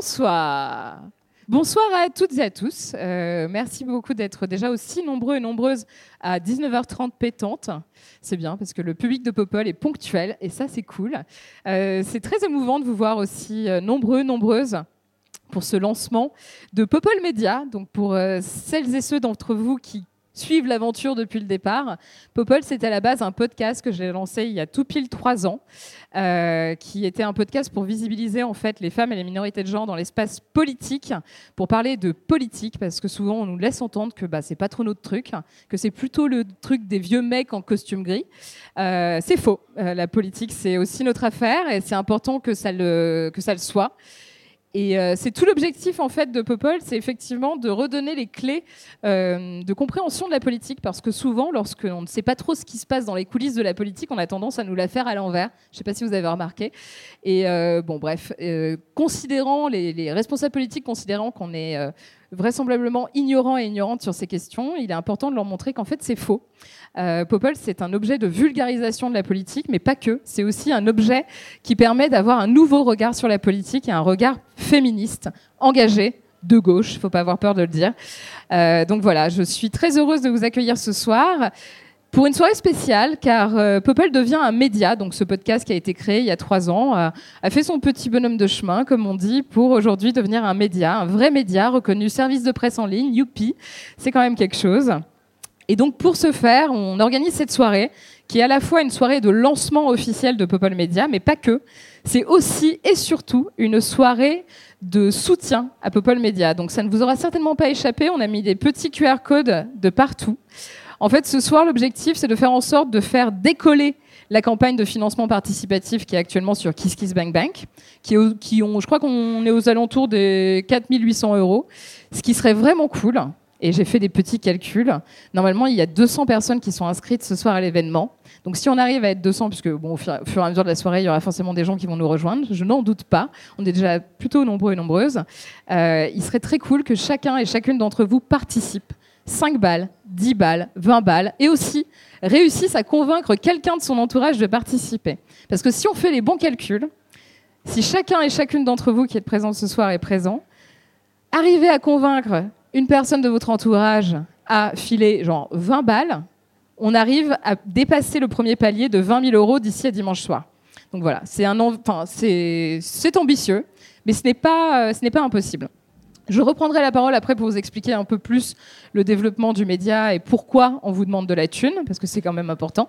Bonsoir. Bonsoir à toutes et à tous. Euh, merci beaucoup d'être déjà aussi nombreux et nombreuses à 19h30 pétante. C'est bien parce que le public de Popol est ponctuel et ça c'est cool. Euh, c'est très émouvant de vous voir aussi euh, nombreux, nombreuses pour ce lancement de Popol Media. Donc pour celles et ceux d'entre vous qui suivent l'aventure depuis le départ, Popol c'est à la base un podcast que j'ai lancé il y a tout pile trois ans, euh, qui était un podcast pour visibiliser en fait les femmes et les minorités de genre dans l'espace politique, pour parler de politique parce que souvent on nous laisse entendre que bah, c'est pas trop notre truc, que c'est plutôt le truc des vieux mecs en costume gris. Euh, c'est faux. Euh, la politique c'est aussi notre affaire et c'est important que ça le que ça le soit. Et euh, c'est tout l'objectif en fait de Popol, c'est effectivement de redonner les clés euh, de compréhension de la politique, parce que souvent, lorsqu'on ne sait pas trop ce qui se passe dans les coulisses de la politique, on a tendance à nous la faire à l'envers. Je ne sais pas si vous avez remarqué. Et euh, bon, bref, euh, considérant les, les responsables politiques, considérant qu'on est euh, vraisemblablement ignorant et ignorante sur ces questions, il est important de leur montrer qu'en fait c'est faux. Euh, Popol, c'est un objet de vulgarisation de la politique, mais pas que. C'est aussi un objet qui permet d'avoir un nouveau regard sur la politique et un regard féministe, engagé, de gauche, faut pas avoir peur de le dire. Euh, donc voilà, je suis très heureuse de vous accueillir ce soir. Pour une soirée spéciale, car euh, devient un média, donc ce podcast qui a été créé il y a trois ans, euh, a fait son petit bonhomme de chemin, comme on dit, pour aujourd'hui devenir un média, un vrai média reconnu service de presse en ligne, youpi, c'est quand même quelque chose. Et donc pour ce faire, on organise cette soirée, qui est à la fois une soirée de lancement officiel de Popol Media, mais pas que. C'est aussi et surtout une soirée de soutien à Popol Media. Donc ça ne vous aura certainement pas échappé, on a mis des petits QR codes de partout. En fait, ce soir, l'objectif, c'est de faire en sorte de faire décoller la campagne de financement participatif qui est actuellement sur Kiss Kiss Bank Bank, qui, est qui ont, je crois qu'on est aux alentours des 4800 euros, ce qui serait vraiment cool. Et j'ai fait des petits calculs. Normalement, il y a 200 personnes qui sont inscrites ce soir à l'événement. Donc, si on arrive à être 200, puisque bon, au fur et à mesure de la soirée, il y aura forcément des gens qui vont nous rejoindre, je n'en doute pas. On est déjà plutôt nombreux et nombreuses. Euh, il serait très cool que chacun et chacune d'entre vous participe. 5 balles, 10 balles, 20 balles, et aussi réussissent à convaincre quelqu'un de son entourage de participer. Parce que si on fait les bons calculs, si chacun et chacune d'entre vous qui êtes présent ce soir est présent, arrivez à convaincre une personne de votre entourage à filer genre 20 balles, on arrive à dépasser le premier palier de 20 000 euros d'ici à dimanche soir. Donc voilà, c'est ambitieux, mais ce n'est pas, euh, ce n'est pas impossible. Je reprendrai la parole après pour vous expliquer un peu plus le développement du média et pourquoi on vous demande de la thune, parce que c'est quand même important.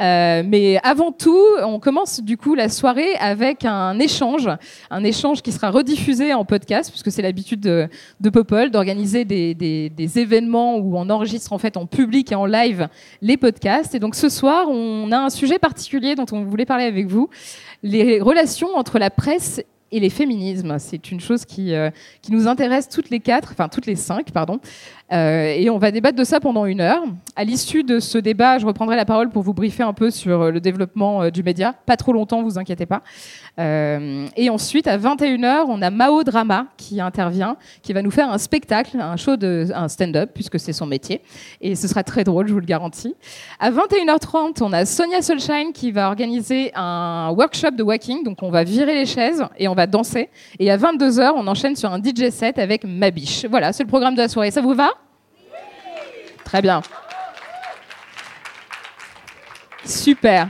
Euh, mais avant tout, on commence du coup la soirée avec un échange, un échange qui sera rediffusé en podcast, puisque c'est l'habitude de, de Popol d'organiser des, des- des événements où on enregistre en fait en public et en live les podcasts. Et donc ce soir, on a un sujet particulier dont on voulait parler avec vous, les relations entre la presse et les féminismes. C'est une chose qui, euh, qui nous intéresse toutes les quatre, enfin toutes les cinq, pardon. Euh, et on va débattre de ça pendant une heure. À l'issue de ce débat, je reprendrai la parole pour vous briefer un peu sur euh, le développement euh, du média. Pas trop longtemps, vous inquiétez pas. Et ensuite, à 21h, on a Mao Drama qui intervient, qui va nous faire un spectacle, un show de un stand-up, puisque c'est son métier. Et ce sera très drôle, je vous le garantis. À 21h30, on a Sonia Solshine qui va organiser un workshop de walking. Donc, on va virer les chaises et on va danser. Et à 22h, on enchaîne sur un DJ set avec Mabiche. Voilà, c'est le programme de la soirée. Ça vous va? Très bien. Super.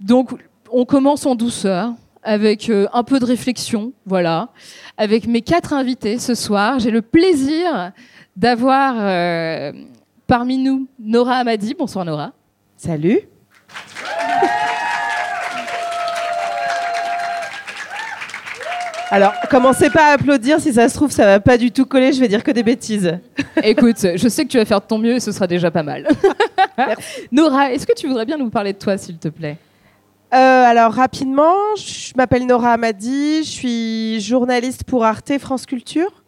Donc, on commence en douceur, avec euh, un peu de réflexion, voilà. Avec mes quatre invités ce soir, j'ai le plaisir d'avoir euh, parmi nous Nora Amadi. Bonsoir Nora. Salut. Alors, commencez pas à applaudir, si ça se trouve, ça va pas du tout coller, je vais dire que des bêtises. Écoute, je sais que tu vas faire de ton mieux et ce sera déjà pas mal. Nora, est-ce que tu voudrais bien nous parler de toi, s'il te plaît? Euh, alors rapidement, je m'appelle Nora Amadi, je suis journaliste pour Arte France Culture.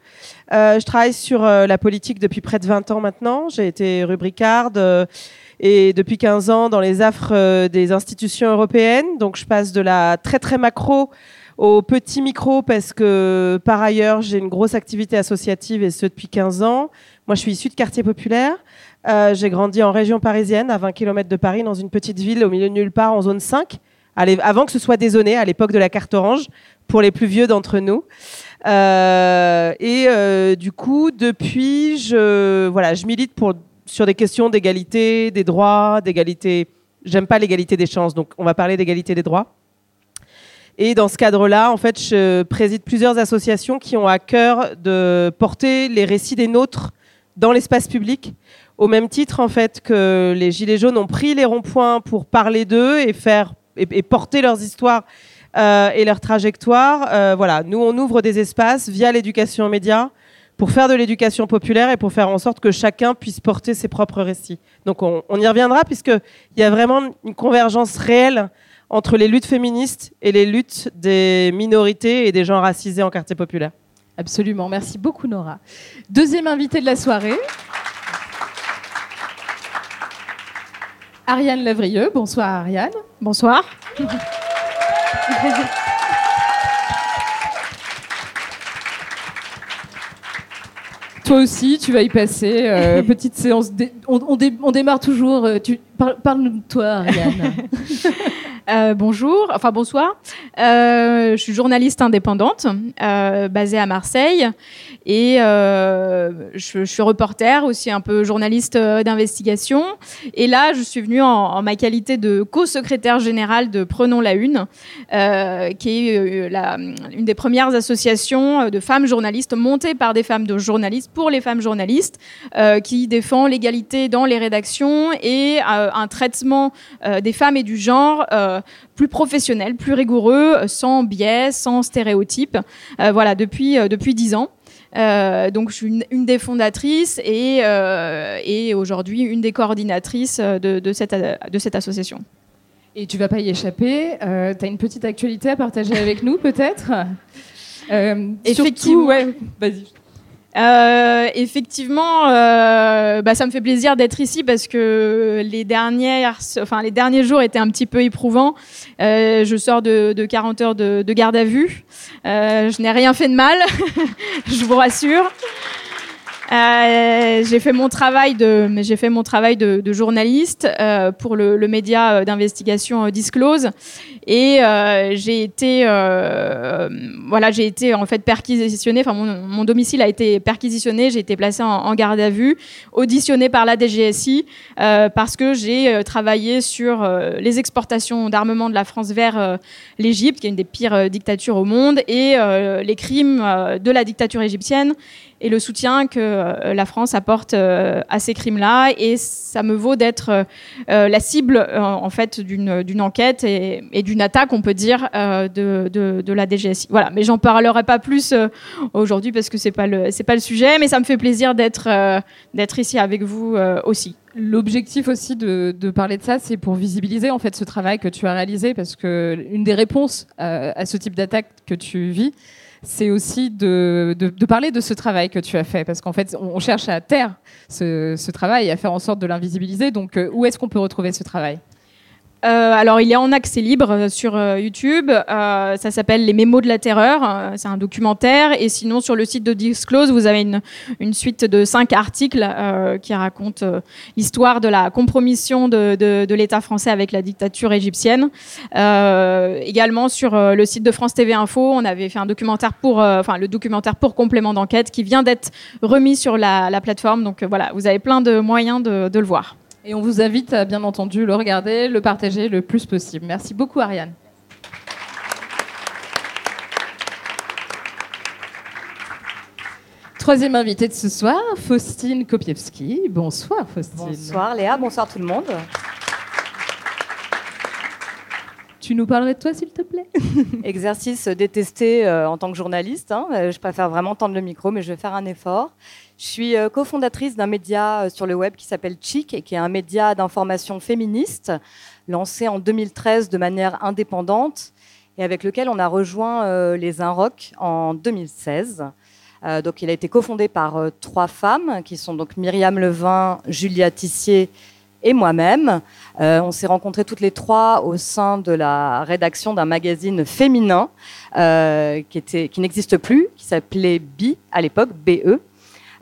Euh, je travaille sur euh, la politique depuis près de 20 ans maintenant. J'ai été rubricarde euh, et depuis 15 ans dans les affres euh, des institutions européennes. Donc je passe de la très très macro au petit micro parce que par ailleurs j'ai une grosse activité associative et ce depuis 15 ans. Moi je suis issue de quartier populaire. Euh, j'ai grandi en région parisienne à 20 km de Paris dans une petite ville au milieu de nulle part en zone 5 Allez, avant que ce soit dézoné à l'époque de la carte orange pour les plus vieux d'entre nous. Euh, et euh, du coup, depuis, je, voilà, je milite pour, sur des questions d'égalité des droits, d'égalité. J'aime pas l'égalité des chances, donc on va parler d'égalité des droits. Et dans ce cadre-là, en fait, je préside plusieurs associations qui ont à cœur de porter les récits des nôtres dans l'espace public, au même titre en fait que les Gilets jaunes ont pris les ronds-points pour parler d'eux et faire et, porter leurs histoires euh, et leurs trajectoires. Euh, voilà, nous on ouvre des espaces via l'éducation aux médias pour faire de l'éducation populaire et pour faire en sorte que chacun puisse porter ses propres récits. Donc on, on y reviendra puisqu'il y a vraiment une convergence réelle entre les luttes féministes et les luttes des minorités et des gens racisés en quartier populaire. Absolument, merci beaucoup Nora. Deuxième invité de la soirée. Ariane Lavrieux. Bonsoir Ariane. Bonsoir. Toi aussi, tu vas y passer. euh, petite séance. dé- On, on dé- on démarre toujours. euh, tu... par- Parle-nous de toi, Ariane. Euh, bonjour, enfin bonsoir. Euh, je suis journaliste indépendante, euh, basée à Marseille, et euh, je, suis reporter aussi un peu journaliste d'investigation. Et là, je suis venue en, ma qualité de co-secrétaire générale de Prenons la Une, qui est une des premières associations de femmes journalistes montées par des femmes de journalistes pour les femmes journalistes, qui défend l'égalité dans les rédactions et un traitement euh, des femmes et du genre euh, plus professionnel, plus rigoureux, euh, sans biais, sans stéréotypes. Voilà, depuis depuis dix ans. Euh, donc je suis une, une des fondatrices et, euh, et aujourd'hui une des coordinatrices de, de cette, de cette association. Et tu vas pas y échapper. Euh, tu as une petite actualité à partager avec nous, peut-être? Effectivement. surtout- ouais, vas-y. Euh, effectivement, euh, bah, ça me fait plaisir d'être ici parce que les dernières, enfin les derniers jours étaient un petit peu éprouvants. Euh, je sors de, de 40 heures de, de garde à vue. Euh, je n'ai rien fait de mal, je vous rassure. Euh, j'ai fait mon travail de, j'ai fait mon travail de, de journaliste euh, pour le, le média euh, d'investigation euh, Disclose et euh, j'ai été, voilà, j'ai été en fait perquisitionnée. Enfin, mon, mon domicile a été perquisitionné. J'ai été placée en, en garde à vue, auditionnée par la DGSI parce que j'ai travaillé sur les exportations d'armement de la France vers l'Égypte, qui est une des pires dictatures au monde, et les crimes de la dictature égyptienne et le soutien que euh, la France apporte euh, à ces crimes-là. Et ça me vaut d'être euh, la cible, en fait, d'une enquête et, d'une attaque, on peut dire, de, la DGSI. Voilà, mais j'en parlerai pas plus aujourd'hui parce que c'est pas le c'est pas le sujet, mais ça me fait plaisir d'être d'être ici avec vous aussi. L'objectif aussi de, parler de ça, c'est pour visibiliser en fait ce travail que tu as réalisé, parce que une des réponses euh, à ce type d'attaque que tu vis, c'est aussi de, parler de ce travail que tu as fait, parce qu'en fait, on, cherche à taire ce, ce travail à faire en sorte de l'invisibiliser. Donc, euh, où est-ce qu'on peut retrouver ce travail? Euh, alors, il est en accès libre euh, sur euh, YouTube. Euh, ça s'appelle Les Mémos de la Terreur. Euh, c'est un documentaire. Et sinon, sur le site de Disclose, vous avez une, une suite de cinq articles qui racontent l'histoire de la compromission de, de, de l'État français avec la dictature égyptienne. Également sur le site de France TV Info, on avait fait un documentaire pour, enfin le documentaire pour complément d'enquête qui vient d'être remis sur la, la plateforme. Donc voilà, vous avez plein de moyens de, de le voir. Et on vous invite à bien entendu le regarder, le partager le plus possible. Merci beaucoup, Ariane. Troisième invité de ce soir, Faustine Kopiewski. Bonsoir, Faustine. Bonsoir Léa, bonsoir tout le monde. Tu nous parlerais de toi, s'il te plaît? Exercice détesté euh, en tant que journaliste. hein. Euh, Je préfère vraiment tendre le micro, mais je vais faire un effort. Je suis euh, cofondatrice d'un média sur le web qui s'appelle Chic et qui est un média d'information féministe lancé en 2013 de manière indépendante et avec lequel on a rejoint les Inrock en 2016. Euh, donc, il a été cofondé par trois femmes qui sont donc Myriam Levin, Julia Tissier et moi-même. Euh, on s'est rencontrés toutes les trois au sein de la rédaction d'un magazine féminin euh, qui, était, qui n'existe plus, qui s'appelait Bi à l'époque, BE.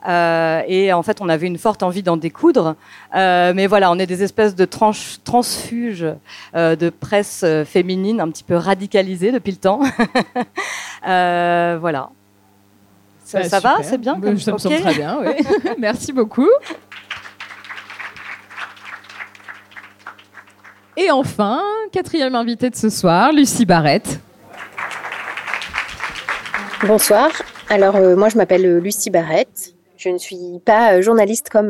Euh, et en fait, on avait une forte envie d'en découdre. Mais voilà, on est des espèces de tranches, transfuges de presse féminine un petit peu radicalisées depuis le temps. Voilà. Ça, Bah, ça va? C'est bien Bah, comme- Ça me ok. semble très bien, oui. Merci beaucoup. Et enfin, quatrième invitée de ce soir, Lucie Barrette. Bonsoir. Alors, euh, moi, je m'appelle euh, Lucie Barrette. Je ne suis pas euh, journaliste comme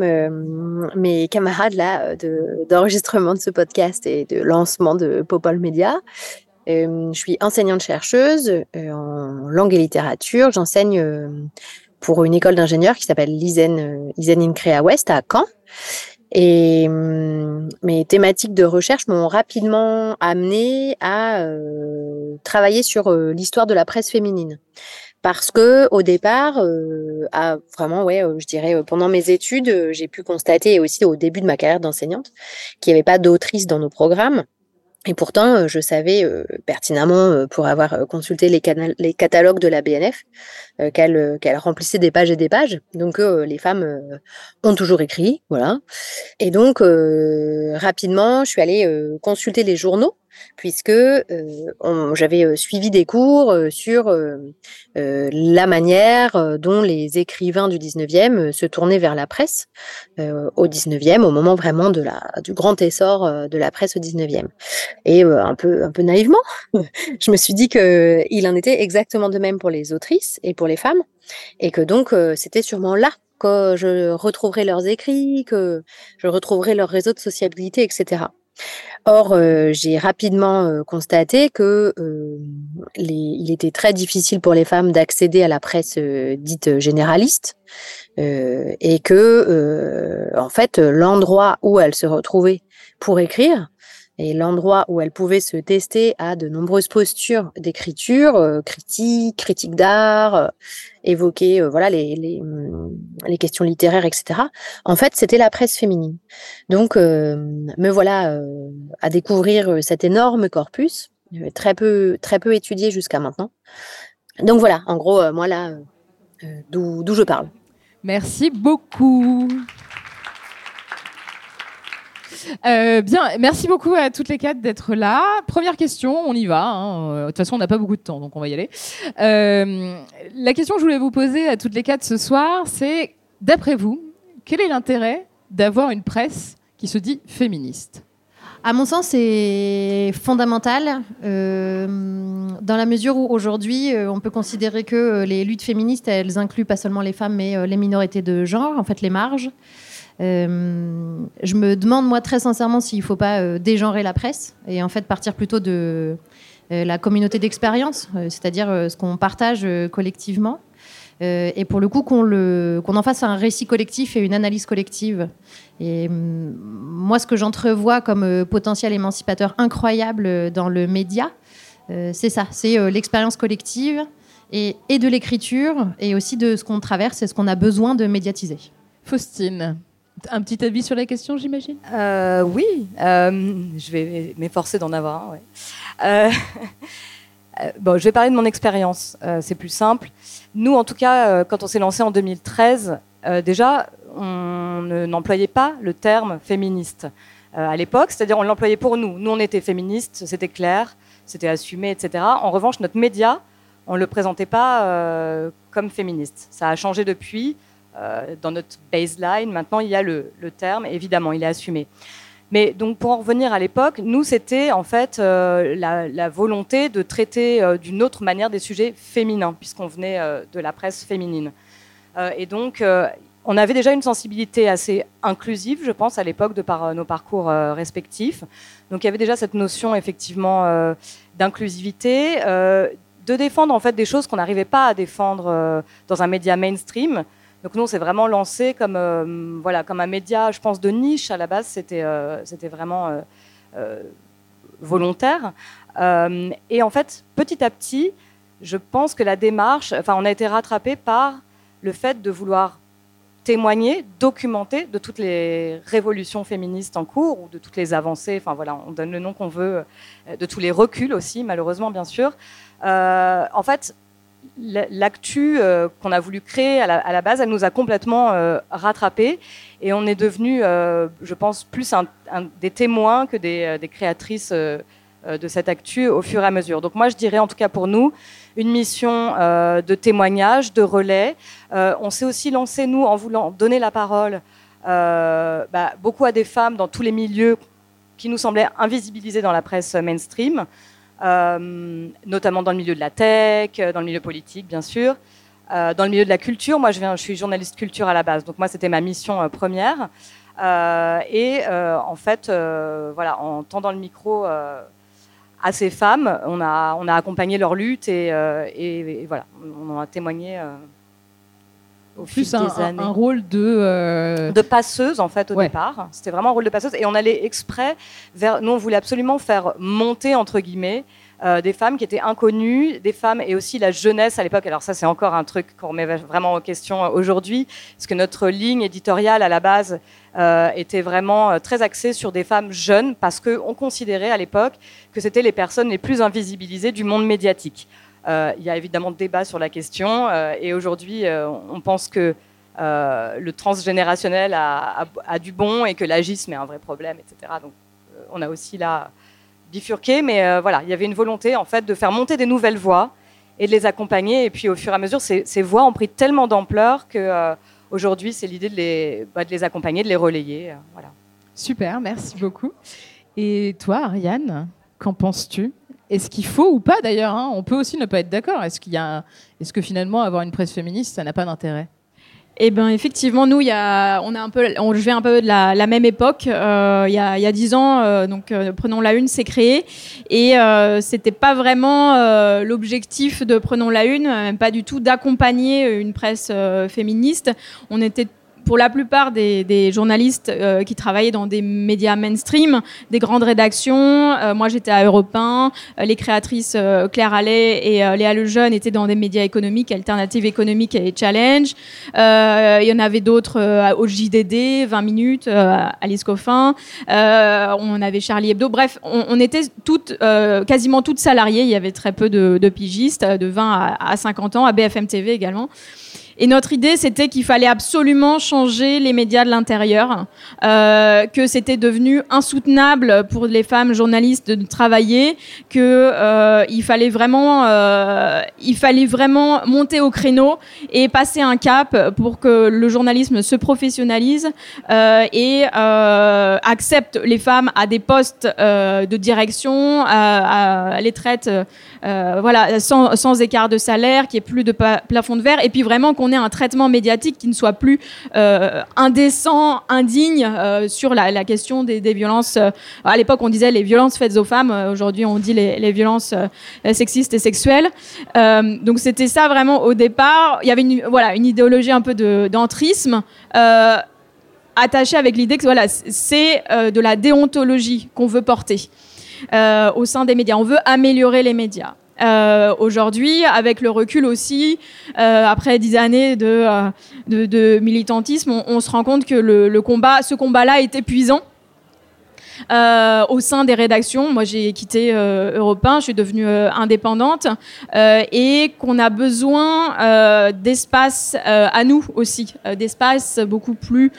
mes camarades là de- d'enregistrement de, ce podcast et de lancement de Popol Media. Je suis enseignante-chercheuse en langue et littérature. J'enseigne pour une école d'ingénieurs qui s'appelle l'ISEN, ISEN INCREA West à Caen. Et hum, mes thématiques de recherche m'ont rapidement amené à euh, travailler sur euh, l'histoire de la presse féminine parce que au départ, euh, vraiment, ouais, je dirais pendant mes études, j'ai pu constater et aussi au début de ma carrière d'enseignante qu'il n'y avait pas d'autrice dans nos programmes. Et pourtant, euh, je savais euh, pertinemment, euh, pour avoir consulté les, catalogues de la BNF, qu'elle remplissait des pages et des pages. Donc, les femmes ont toujours écrit, voilà. Et donc, rapidement, je suis allée consulter les journaux puisque euh, j'avais euh, suivi des cours euh, sur la manière dont les écrivains du 19e euh, se tournaient vers la presse au 19e, au moment vraiment de la, du grand essor de la presse au 19e. Et un, peu, un peu naïvement, je me suis dit qu'il en était exactement de même pour les autrices et pour les femmes, et que donc c'était sûrement là que je retrouverais leurs écrits, que je retrouverais leur réseau de sociabilité, etc. Or, euh, j'ai rapidement euh, constaté que euh, il était très difficile pour les femmes d'accéder à la presse dite généraliste et que, en fait, l'endroit où elles se retrouvaient pour écrire et l'endroit où elles pouvaient se tester à de nombreuses postures d'écriture, euh, critique, critique d'art, euh, évoquer euh, voilà les, les, les questions littéraires, etc. En fait, c'était la presse féminine. Donc, euh, me voilà à découvrir cet énorme corpus, très peu, très peu étudié jusqu'à maintenant. Donc voilà, en gros, moi là, d'où je parle. Merci beaucoup. Euh, bien, merci beaucoup à toutes les quatre d'être là. Première question, on y va. hein. Euh, De toute façon, on n'a pas beaucoup de temps, donc on va y aller. Euh, la question que je voulais vous poser à toutes les quatre ce soir, c'est, d'après vous, quel est l'intérêt d'avoir une presse qui se dit féministe? À mon sens, c'est fondamental dans la mesure où aujourd'hui, on peut considérer que les luttes féministes, elles incluent pas seulement les femmes, mais les minorités de genre, en fait les marges. Euh, je me demande, moi, très sincèrement, s'il ne faut pas euh, dégenrer la presse et en fait partir plutôt de euh, la communauté d'expérience, euh, c'est-à-dire ce qu'on partage collectivement. Et pour le coup, qu'on en fasse un récit collectif et une analyse collective. Et hum, moi, ce que j'entrevois comme potentiel émancipateur incroyable dans le média, c'est ça, c'est l'expérience collective et de l'écriture et aussi de ce qu'on traverse et ce qu'on a besoin de médiatiser. Faustine, un petit avis sur la question, j'imagine? Euh, oui, euh, je vais m'efforcer d'en avoir un. Euh, bon, je vais parler de mon expérience, c'est plus simple. Nous, en tout cas, quand on s'est lancé en 2013, euh, déjà, on ne- n'employait pas le terme féministe à l'époque, c'est-à-dire on l'employait pour nous. Nous, on était féministes, c'était clair, c'était assumé, etc. En revanche, notre média, on ne le présentait pas comme féministe. Ça a changé depuis. Euh, dans notre baseline, maintenant, il y a le, terme, évidemment, il est assumé. Mais donc, pour en revenir à l'époque, nous, c'était en fait euh, la, volonté de traiter euh, d'une autre manière des sujets féminins, puisqu'on venait de la presse féminine. Et donc, on avait déjà une sensibilité assez inclusive, je pense, à l'époque de par nos parcours respectifs. Donc il y avait déjà cette notion effectivement d'inclusivité, de défendre en fait des choses qu'on n'arrivait pas à défendre dans un média mainstream. Donc nous, on s'est vraiment lancé comme, voilà, comme un média, je pense, de niche à la base. C'était c'était vraiment volontaire. et en fait, petit à petit, je pense que la démarche, enfin, on a été rattrapé par le fait de vouloir témoigner, documenter de toutes les révolutions féministes en cours ou de toutes les avancées, enfin voilà, on donne le nom qu'on veut, euh, de tous les reculs aussi, malheureusement bien sûr. Euh, en fait, l'actu euh, qu'on a voulu créer à la, base, elle nous a complètement euh, rattrapés et on est devenu, je pense, plus des témoins que des, créatrices de cette actu au fur et à mesure. Donc moi, je dirais en tout cas pour nous, une mission euh, de témoignage, de relais. Euh, on s'est aussi lancé, nous, en voulant donner la parole euh, bah, beaucoup à des femmes dans tous les milieux qui nous semblaient invisibilisés dans la presse mainstream, notamment dans le milieu de la tech, dans le milieu politique, bien sûr. dans le milieu de la culture, moi je, suis journaliste culture à la base, donc moi c'était ma mission première. et en fait, voilà, en tendant le micro à ces femmes. On a, on a accompagné leur lutte et, euh, voilà, on en a témoigné euh, au fil un, des années. un rôle de... Euh, de passeuse, en fait, au départ. C'était vraiment un rôle de passeuse. Et on allait exprès vers... Nous, on voulait absolument faire monter, entre guillemets, euh, des femmes qui étaient inconnues, des femmes et aussi la jeunesse à l'époque. Alors ça, c'est encore un truc qu'on remet vraiment en question aujourd'hui, parce que notre ligne éditoriale à la base euh, était vraiment euh, très axée sur des femmes jeunes, parce qu'on considérait à l'époque que c'était les personnes les plus invisibilisées du monde médiatique. Il y a évidemment débat sur la question, et aujourd'hui, on pense que le transgénérationnel a, du bon et que l'agisme est un vrai problème, etc. Donc, on a aussi là bifurqué, mais euh, voilà, il y avait une volonté en fait de faire monter des nouvelles voix et de les accompagner. Et puis au fur et à mesure, ces, voix ont pris tellement d'ampleur que euh, aujourd'hui, c'est l'idée de les, bah, de les accompagner, de les relayer. Euh, voilà. Super, merci beaucoup. Et toi, Ariane, qu'en penses-tu? Est-ce qu'il faut ou pas d'ailleurs hein? On peut aussi ne pas être d'accord. Est-ce qu'il y a, est-ce que finalement avoir une presse féministe, ça n'a pas d'intérêt? Eh ben effectivement, nous, y a, on a un peu, on vient un peu de la, même époque. Euh, il y a, dix ans, euh, donc euh, prenons la une, s'est créé et c'était pas vraiment l'objectif de prenons la une, même pas du tout d'accompagner une presse féministe. On était pour la plupart des, journalistes euh, qui travaillaient dans des médias mainstream, des grandes rédactions, euh, moi j'étais à Europe 1, euh, les créatrices Claire Allais et Léa Lejeune étaient dans des médias économiques, Alternatives économiques et Challenge. il y en avait d'autres au JDD, 20 minutes, Alice Coffin, on avait Charlie Hebdo. Bref, on, était toutes, quasiment toutes salariées. Il y avait très peu de, pigistes, de 20 à, à 50 ans, à BFM TV également. Et notre idée, c'était qu'il fallait absolument changer les médias de l'intérieur, euh, que c'était devenu insoutenable pour les femmes journalistes de travailler, que euh, il fallait vraiment, euh, il fallait vraiment monter au créneau et passer un cap pour que le journalisme se professionnalise et accepte les femmes à des postes de direction, à, à les traite, voilà, sans, sans, écart de salaire, qui est plus de plafond de verre, et puis vraiment qu'on ait un traitement médiatique qui ne soit plus euh, indécent, indigne euh, sur la, question des, violences. Euh, à l'époque, on disait les violences faites aux femmes. Aujourd'hui, on dit les, violences sexistes et sexuelles. donc, c'était ça vraiment au départ. Il y avait une, voilà, une idéologie un peu d'entrisme. attachée avec l'idée que voilà, c'est de la déontologie qu'on veut porter au sein des médias. On veut améliorer les médias. Euh, aujourd'hui, avec le recul aussi, euh, après dix années de, euh, de, militantisme, on, se rend compte que le, le combat, ce combat-là est épuisant euh, au sein des rédactions. Moi, j'ai quitté euh, Europe 1, je suis devenue euh, indépendante euh, et qu'on a besoin euh, d'espace à nous aussi, d'espace beaucoup plus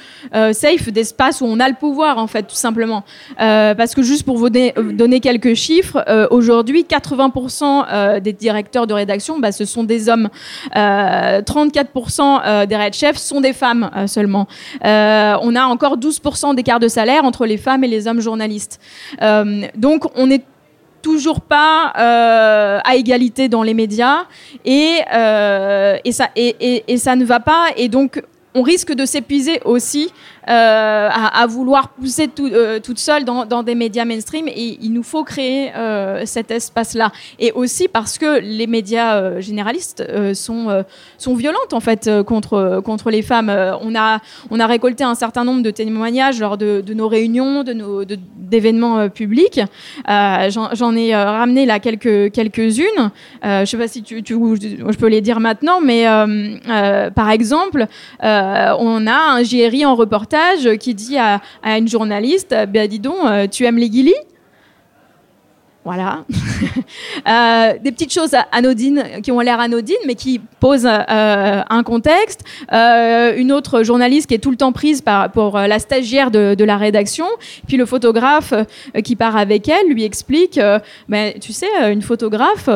safe, d'espace où on a le pouvoir en fait, tout simplement. parce que juste pour vous donner quelques chiffres, aujourd'hui, 80% des directeurs de rédaction, bah, ce sont des hommes. 34% des red chefs sont des femmes seulement. on a encore 12% d'écart de salaire entre les femmes et les hommes. Euh, donc on n'est toujours pas euh, à égalité dans les médias euh, et, ça ne va pas. Et donc on risque de s'épuiser aussi euh, à, vouloir pousser tout, euh, toute seule dans, des médias mainstream et il nous faut créer euh, cet espace-là. Et aussi parce que les médias généralistes sont, sont violentes en fait contre, contre les femmes. on, a, on a récolté un certain nombre de témoignages lors de, nos réunions, de nos, d'événements publics. J'en ai ramené là quelques, quelques-unes. je ne sais pas si tu, tu, je peux les dire maintenant, mais par exemple, on a un JRI en reportage qui dit à, une journaliste ben, Dis donc, euh, tu aimes les guilis voilà. Euh, des petites choses anodines qui ont l'air anodines, mais qui posent euh, un contexte. une autre journaliste qui est tout le temps prise pour la stagiaire de, la rédaction. Puis le photographe qui part avec elle lui explique mais Tu sais, une photographe,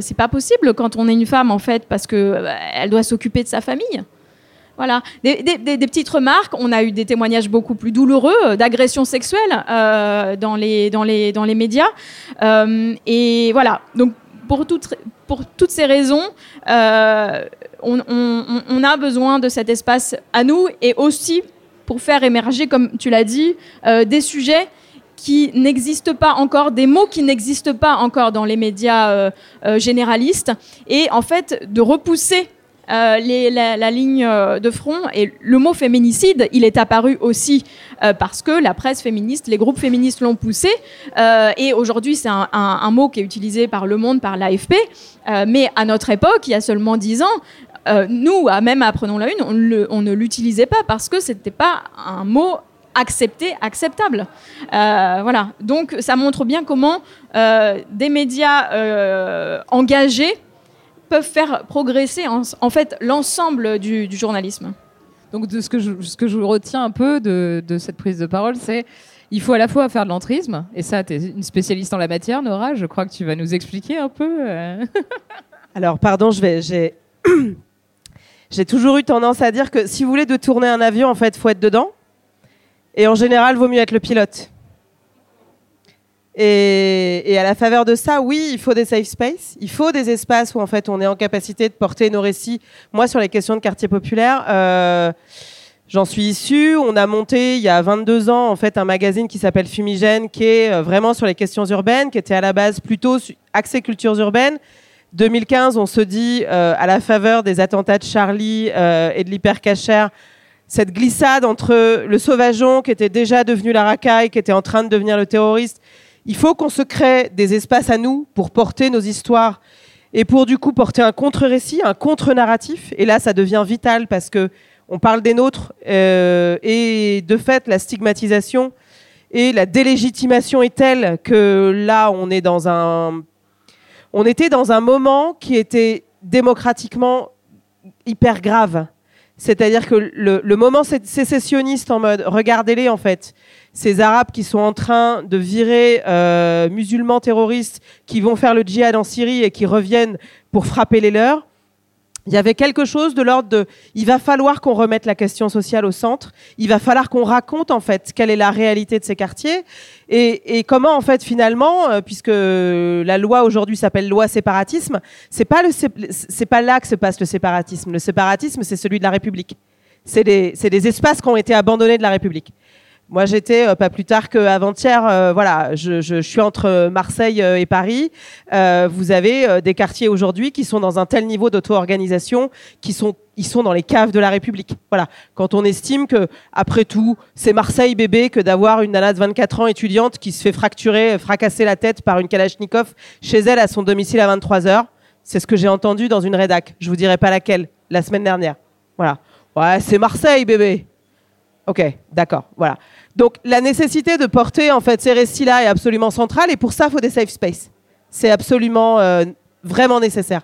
c'est pas possible quand on est une femme, en fait, parce qu'elle elle doit s'occuper de sa famille. Voilà, des, petites remarques. On a eu des témoignages beaucoup plus douloureux euh, d'agressions sexuelles euh, dans, les, dans, les, dans les médias. Euh, et voilà, donc pour pour toutes ces raisons, on, a besoin de cet espace à nous et aussi pour faire émerger, comme tu l'as dit, des sujets qui n'existent pas encore, des mots qui n'existent pas encore dans les médias généralistes, et en fait de repousser euh, la, ligne euh, de front. Et le mot féminicide, il est apparu aussi euh, parce que la presse féministe, les groupes féministes l'ont poussé. et aujourd'hui, c'est un, mot qui est utilisé par Le Monde, par l'AFP. mais à notre époque, il y a seulement dix ans, nous, même apprenons la une, on, ne l'utilisait pas parce que c'était pas un mot accepté, acceptable. voilà. Donc ça montre bien comment des médias engagés peuvent faire progresser en, fait l'ensemble du, journalisme. Donc de ce que je, ce que je retiens un peu de, de cette prise de parole, c'est il faut à la fois faire de l'entrisme, et ça, tu es une spécialiste en la matière, Nora, je crois que tu vas nous expliquer un peu. Euh. Alors, pardon, je vais, j'ai, j'ai toujours eu tendance à dire que si vous voulez de tourner un avion, en fait, faut être dedans. Et en général, vaut mieux être le pilote. Et, à la faveur de ça, oui, il faut des safe spaces, il faut des espaces où en fait on est en capacité de porter nos récits. Moi, sur les questions de quartier populaire, euh, j'en suis issue. On a monté il y a 22 ans en fait un magazine qui s'appelle Fumigène, qui est euh, vraiment sur les questions urbaines, qui était à la base plutôt axé cultures urbaines. 2015, on se dit euh, à la faveur des attentats de Charlie et de l'hypercachère, cette glissade entre le sauvageon qui était déjà devenu la racaille, qui était en train de devenir le terroriste il faut qu'on se crée des espaces à nous pour porter nos histoires et pour du coup porter un contre-récit, un contre-narratif. Et là, ça devient vital parce que on parle des nôtres euh, et de fait, la stigmatisation et la délégitimation est telle que là, on on était dans un moment qui était démocratiquement hyper grave. C'est-à-dire que le, le, moment sécessionniste en mode, regardez-les en fait, ces Arabes qui sont en train de virer euh, musulmans terroristes qui vont faire le djihad en Syrie et qui reviennent pour frapper les leurs, il y avait quelque chose de l'ordre de il va falloir qu'on remette la question sociale au centre, il va falloir qu'on raconte en fait quelle est la réalité de ces quartiers et, comment en fait finalement, euh, puisque la loi aujourd'hui s'appelle loi séparatisme, c'est pas le c'est pas là que se passe le séparatisme. Le séparatisme c'est celui de la République. C'est des, des espaces qui ont été abandonnés de la République. Moi, j'étais euh, pas plus tard qu'avant-hier. Euh, voilà, je, je, suis entre Marseille euh, et Paris. vous avez des quartiers aujourd'hui qui sont dans un tel niveau d'auto-organisation, qui sont ils sont dans les caves de la République. Voilà. Quand on estime que, après tout, c'est Marseille bébé que d'avoir une nana de 24 ans étudiante qui se fait fracturer, fracasser la tête par une Kalachnikov chez elle à son domicile à 23 heures. C'est ce que j'ai entendu dans une rédac. Je vous dirai pas laquelle, la semaine dernière. Voilà. Ouais, c'est Marseille bébé. Ok, d'accord. Voilà. Donc la nécessité de porter en fait ces récits-là est absolument centrale et pour ça, il faut des safe spaces. C'est absolument euh, vraiment nécessaire.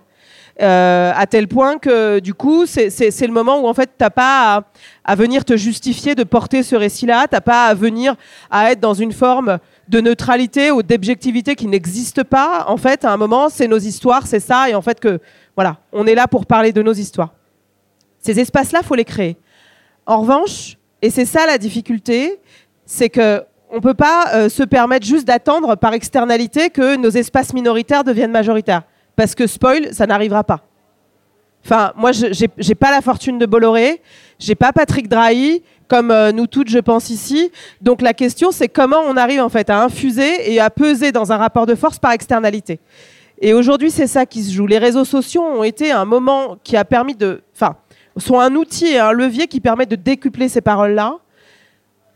Euh, à tel point que du coup, c'est le moment où en fait, t'as pas à, à, venir te justifier de porter ce récit-là, t'as pas à venir à être dans une forme de neutralité ou d'objectivité qui n'existe pas. En fait, à un moment, c'est nos histoires, c'est ça, et en fait que voilà, on est là pour parler de nos histoires. Ces espaces-là, faut les créer. En revanche, et c'est ça la difficulté, c'est que on peut pas euh, se permettre juste d'attendre par externalité que nos espaces minoritaires deviennent majoritaires. Parce que spoil, ça n'arrivera pas. Enfin, moi, je n'ai pas la fortune de Bolloré, J'ai pas Patrick Drahi, comme euh, nous toutes, je pense ici. Donc la question, c'est comment on arrive en fait à infuser et à peser dans un rapport de force par externalité. Et aujourd'hui, c'est ça qui se joue. Les réseaux sociaux ont été un moment qui a permis de, enfin, sont un outil et un levier qui permet de décupler ces paroles-là.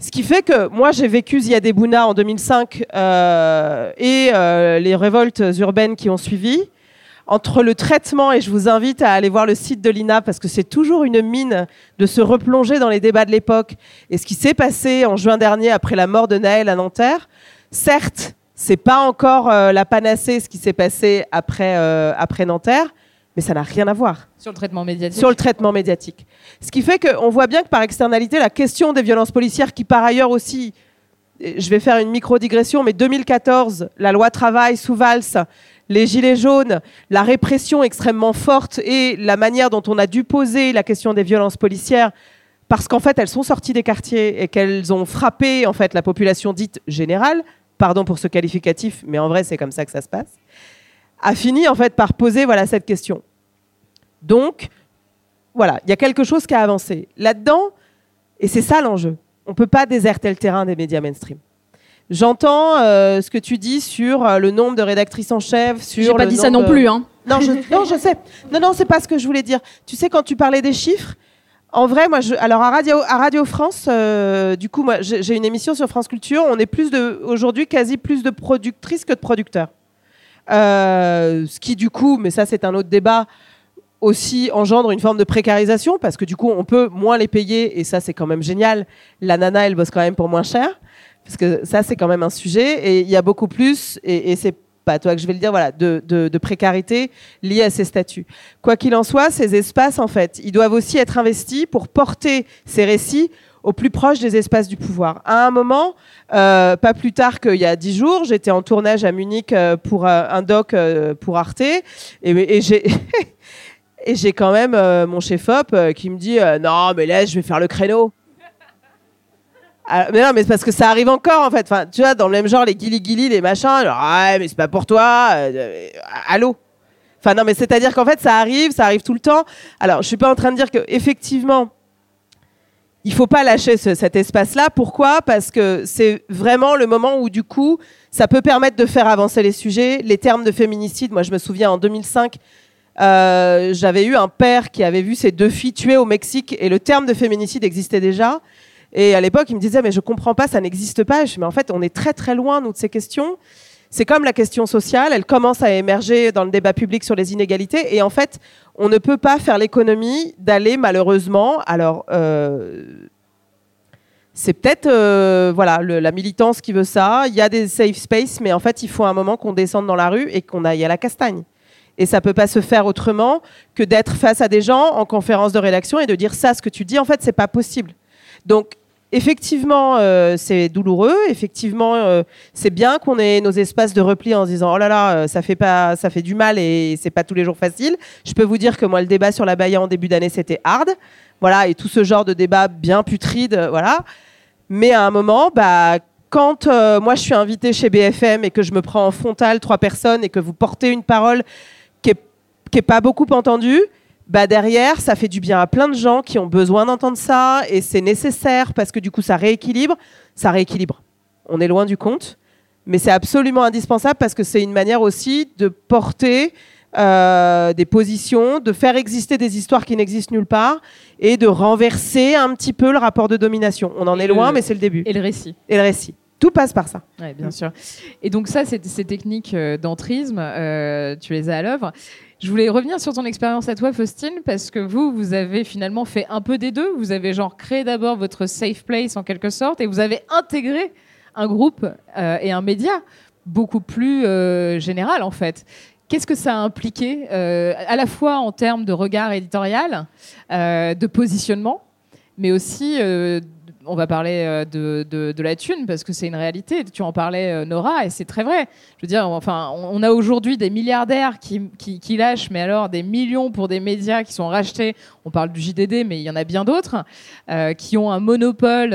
Ce qui fait que moi, j'ai vécu Ziadebouna en 2005 euh, et euh, les révoltes urbaines qui ont suivi entre le traitement, et je vous invite à aller voir le site de l'INA parce que c'est toujours une mine de se replonger dans les débats de l'époque et ce qui s'est passé en juin dernier après la mort de Naël à Nanterre. Certes, c'est pas encore euh, la panacée ce qui s'est passé après, après Nanterre, mais ça n'a rien à voir. Sur le traitement médiatique. Sur le traitement médiatique. Ce qui fait qu'on voit bien que par externalité, la question des violences policières, qui par ailleurs aussi, je vais faire une micro-digression, mais 2014, la loi travail sous Valls, les gilets jaunes, la répression extrêmement forte et la manière dont on a dû poser la question des violences policières, parce qu'en fait elles sont sorties des quartiers et qu'elles ont frappé en fait la population dite générale, pardon pour ce qualificatif, mais en vrai c'est comme ça que ça se passe, a fini en fait par poser voilà cette question. Donc voilà, il y a quelque chose qui a avancé là-dedans, et c'est ça l'enjeu. On ne peut pas déserter le terrain des médias mainstream. J'entends euh, ce que tu dis sur euh, le nombre de rédactrices en chef. Sur J'ai pas dit ça non de- plus. Hein. Non, je, non, je sais. Non, non, c'est pas ce que je voulais dire. Tu sais, quand tu parlais des chiffres, en vrai, moi, je, alors à Radio, à Radio France, euh, du coup, moi, j'ai une émission sur France Culture. On est plus de, aujourd'hui, quasi plus de productrices que de producteurs. Ce qui, du coup, mais ça, c'est un autre débat, aussi engendre une forme de précarisation parce que du coup, on peut moins les payer et ça, c'est quand même génial. La nana, elle bosse quand même pour moins cher parce que ça, c'est quand même un sujet et il y a beaucoup plus et, et c'est pas toi que je vais le dire, voilà, de, de- de précarité liée à ces statuts. Quoi qu'il en soit, ces espaces, en fait, ils doivent aussi être investis pour porter ces récits au plus proche des espaces du pouvoir. À un moment, euh, pas plus tard qu'il y a dix jours, j'étais en tournage à Munich euh, pour euh, un doc euh, pour Arte et, et j'ai et j'ai quand même euh, mon chef-op euh, qui me dit euh, non mais laisse, je vais faire le créneau. Ah, mais non, mais c'est parce que ça arrive encore en fait. Enfin, tu vois, dans le même genre, les guili guili, les machins. Genre, ouais, mais c'est pas pour toi. allô? Enfin non, mais c'est-à-dire qu'en fait, ça arrive, ça arrive tout le temps. Alors, je suis pas en train de dire que effectivement, il faut pas lâcher ce- cet espace-là. Pourquoi? Parce que c'est vraiment le moment où du coup, ça peut permettre de faire avancer les sujets. Les termes de féminicide. Moi, je me souviens en 2005. Euh, j'avais eu un père qui avait vu ses deux filles tuées au Mexique et le terme de féminicide existait déjà. Et à l'époque, il me disait, mais je comprends pas, ça n'existe pas. Je dis, mais en fait, on est très très loin, nous, de ces questions. C'est comme la question sociale, elle commence à émerger dans le débat public sur les inégalités. Et en fait, on ne peut pas faire l'économie d'aller, malheureusement, alors... euh, c'est peut-être euh, voilà la militance qui veut ça. Il y a des safe space, mais en fait, il faut un moment qu'on descende dans la rue et qu'on aille à la castagne. Et ça peut pas se faire autrement que d'être face à des gens en conférence de rédaction et de dire ça, ce que tu dis, en fait, c'est pas possible. Donc, effectivement, euh, c'est douloureux. Effectivement, euh, c'est bien qu'on ait nos espaces de repli en se disant oh là là, euh, ça fait pas, ça fait du mal et c'est pas tous les jours facile. Je peux vous dire que moi, le débat sur la Baïa en début d'année, c'était hard. Voilà, et tout ce genre de débat bien putride, voilà. Mais à un moment, bah, quand moi je suis invitée chez BFM et que je me prends en frontal trois personnes et que vous portez une parole qui est, qui est pas beaucoup entendue, bah derrière, ça fait du bien à plein de gens qui ont besoin d'entendre ça et c'est nécessaire parce que du coup, ça rééquilibre. Ça rééquilibre. On est loin du compte, mais c'est absolument indispensable parce que c'est une manière aussi de porter euh, des positions, de faire exister des histoires qui n'existent nulle part et de renverser un petit peu le rapport de domination. On en Et est loin, le- mais c'est le début. Et le récit. Et le récit. Tout passe par ça. Ouais, bien sûr. Et donc ça, c'est- ces techniques euh, d'entrisme, euh, tu les as à l'œuvre. Je voulais revenir sur ton expérience à toi, Faustine, parce que vous, vous avez finalement fait un peu des deux. Vous avez genre créé d'abord votre safe place en quelque sorte, et vous avez intégré un groupe euh, et un média beaucoup plus euh, général en fait. Qu'est-ce que ça a impliqué, à la fois en termes de regard éditorial, de positionnement, mais aussi, on va parler euh, de, de- la thune, parce que c'est une réalité. Tu en parlais, euh, Nora, et c'est très vrai. Je veux dire, enfin, on a aujourd'hui des milliardaires qui, qui- lâchent, mais alors des millions pour des médias qui sont rachetés. On parle du JDD, mais il y en a bien d'autres, euh, qui ont un monopole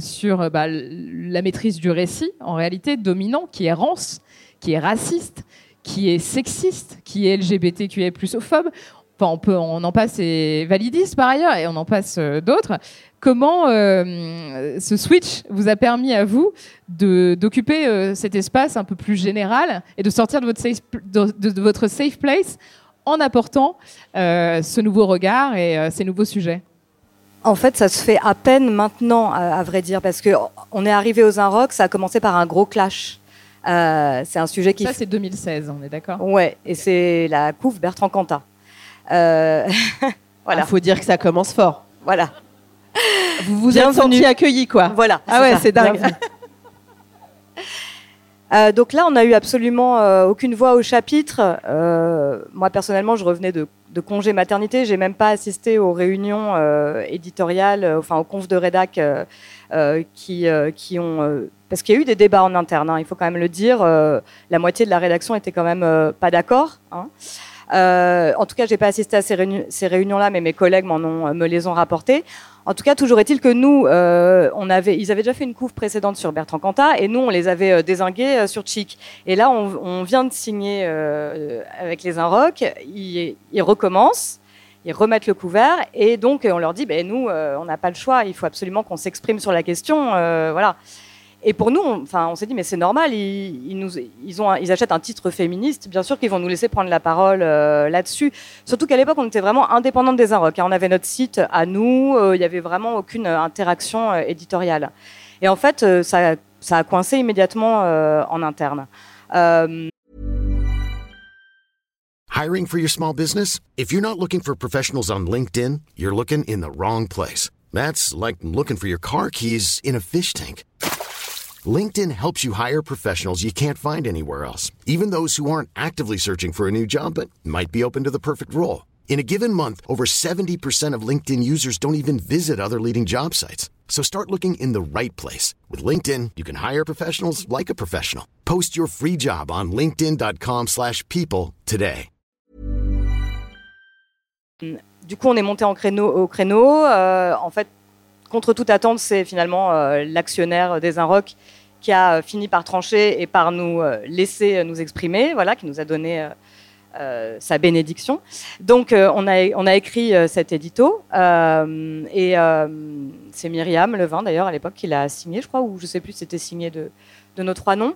sur bah, la maîtrise du récit, en réalité dominant, qui est rance, qui est raciste, qui est sexiste, qui est LGBTQIA+, phobe. Enfin, on, peut, on en passe et Validis par ailleurs, et on en passe euh, d'autres. Comment euh, ce switch vous a permis à vous d'occuper euh, cet espace un peu plus général et de sortir de votre safe, de, de votre safe place en apportant ce nouveau regard et ces nouveaux sujets? En fait, ça se fait à peine maintenant, à, à vrai dire, parce que on est arrivé aux Inrocks, ça a commencé par un gros clash. C'est un sujet qui Ça, c'est 2016, on est d'accord? Ouais, et c'est la couve Bertrand Cantat. Euh, voilà, Il faut dire que ça commence fort. voilà, Vous vous êtes senti accueillis, quoi. voilà. Ah ouais, c'est dingue. Euh, donc là, on n'a eu absolument euh, aucune voix au chapitre. Euh, moi, personnellement, je revenais de, de congé maternité. J'ai même pas assisté aux réunions éditoriales, enfin aux confs de rédac qui, qui ont. parce qu'il y a eu des débats en interne, hein, il faut quand même le dire. la moitié de la rédaction était quand même pas d'accord. hein. Euh, en tout cas, j'ai pas assisté à ces, réuni- ces réunions-là, mais mes collègues m'en ont, me les ont rapportées. En tout cas, toujours est-il que nous, euh, on avait, ils avaient déjà fait une couve précédente sur Bertrand Cantat, et nous, on les avait euh, dézingués euh, sur Chic. Et là, on, vient de signer avec les Inrocks, ils, recommencent, ils remettent le couvert, et donc on leur dit, ben nous, on n'a pas le choix, il faut absolument qu'on s'exprime sur la question, voilà. Et pour nous, on, on s'est dit, mais c'est normal, ils, achètent un titre féministe, bien sûr qu'ils vont nous laisser prendre la parole euh, là-dessus. Surtout qu'à l'époque, on était vraiment indépendante des Inrocks. hein. On avait notre site à nous, euh, il n'y avait vraiment aucune euh, interaction éditoriale. Et en fait, ça, ça a coincé immédiatement en interne. Hiring for your small business? If you're not looking for professionals on LinkedIn, you're looking in the wrong place. That's like looking for your car keys in a fish tank. LinkedIn helps you hire professionals you can't find anywhere else, even those who aren't actively searching for a new job but might be open to the perfect role. In a given month, over 70% of LinkedIn users don't even visit other leading job sites. So start looking in the right place. With LinkedIn, you can hire professionals like a professional. Post your free job on linkedin.com/people slash people today. du coup, on est monté en créneau, au créneau. Euh, en fait, contre toute attente, c'est finalement euh, l'actionnaire des Inrocks qui a euh, fini par trancher et par nous euh, laisser nous exprimer, voilà, qui nous a donné sa bénédiction. Donc, on, a, écrit cet édito et c'est Myriam Levin, d'ailleurs, à l'époque, qui l'a signé, je crois, ou je sais plus c'était signé de, nos trois noms.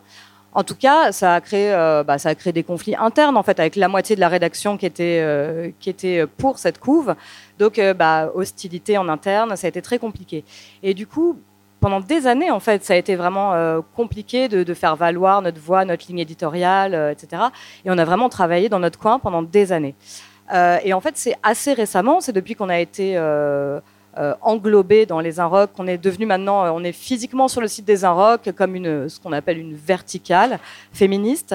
En tout cas, ça a créé, bah, ça a créé des conflits internes en fait avec la moitié de la rédaction qui était pour cette couve. Donc, euh, bah, hostilité en interne, ça a été très compliqué. Et du coup, pendant des années, en fait, ça a été vraiment euh, compliqué de, faire valoir notre voix, notre ligne éditoriale, euh, etc. Et on a vraiment travaillé dans notre coin pendant des années. Et en fait, c'est assez récemment, c'est depuis qu'on a été englobé dans les Inrocks, qu'on est devenu maintenant, on est physiquement sur le site des Inrocks comme une, ce qu'on appelle une verticale féministe.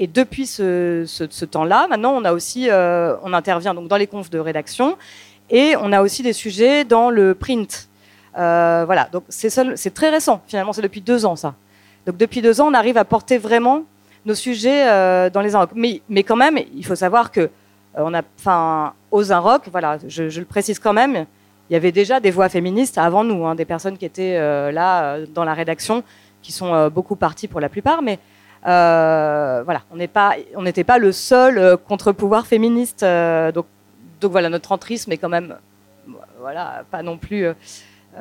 Et depuis ce, temps-là, maintenant, euh, on intervient donc dans les confs de rédaction et on a aussi des sujets dans le print. Euh, voilà, donc c'est très récent. Finalement, c'est depuis deux ans ça. Donc depuis deux ans, on arrive à porter vraiment nos sujets euh, dans les Inrocks. Mais, quand même, il faut savoir que on a, enfin, aux voilà, je, le précise quand même, il y avait déjà des voix féministes avant nous, hein, des personnes qui étaient là dans la rédaction, qui sont beaucoup parties pour la plupart, mais voilà, on n'était pas le seul euh, contre-pouvoir féministe. euh, donc, donc voilà, notre entrisme est quand même, voilà, pas non plus. euh,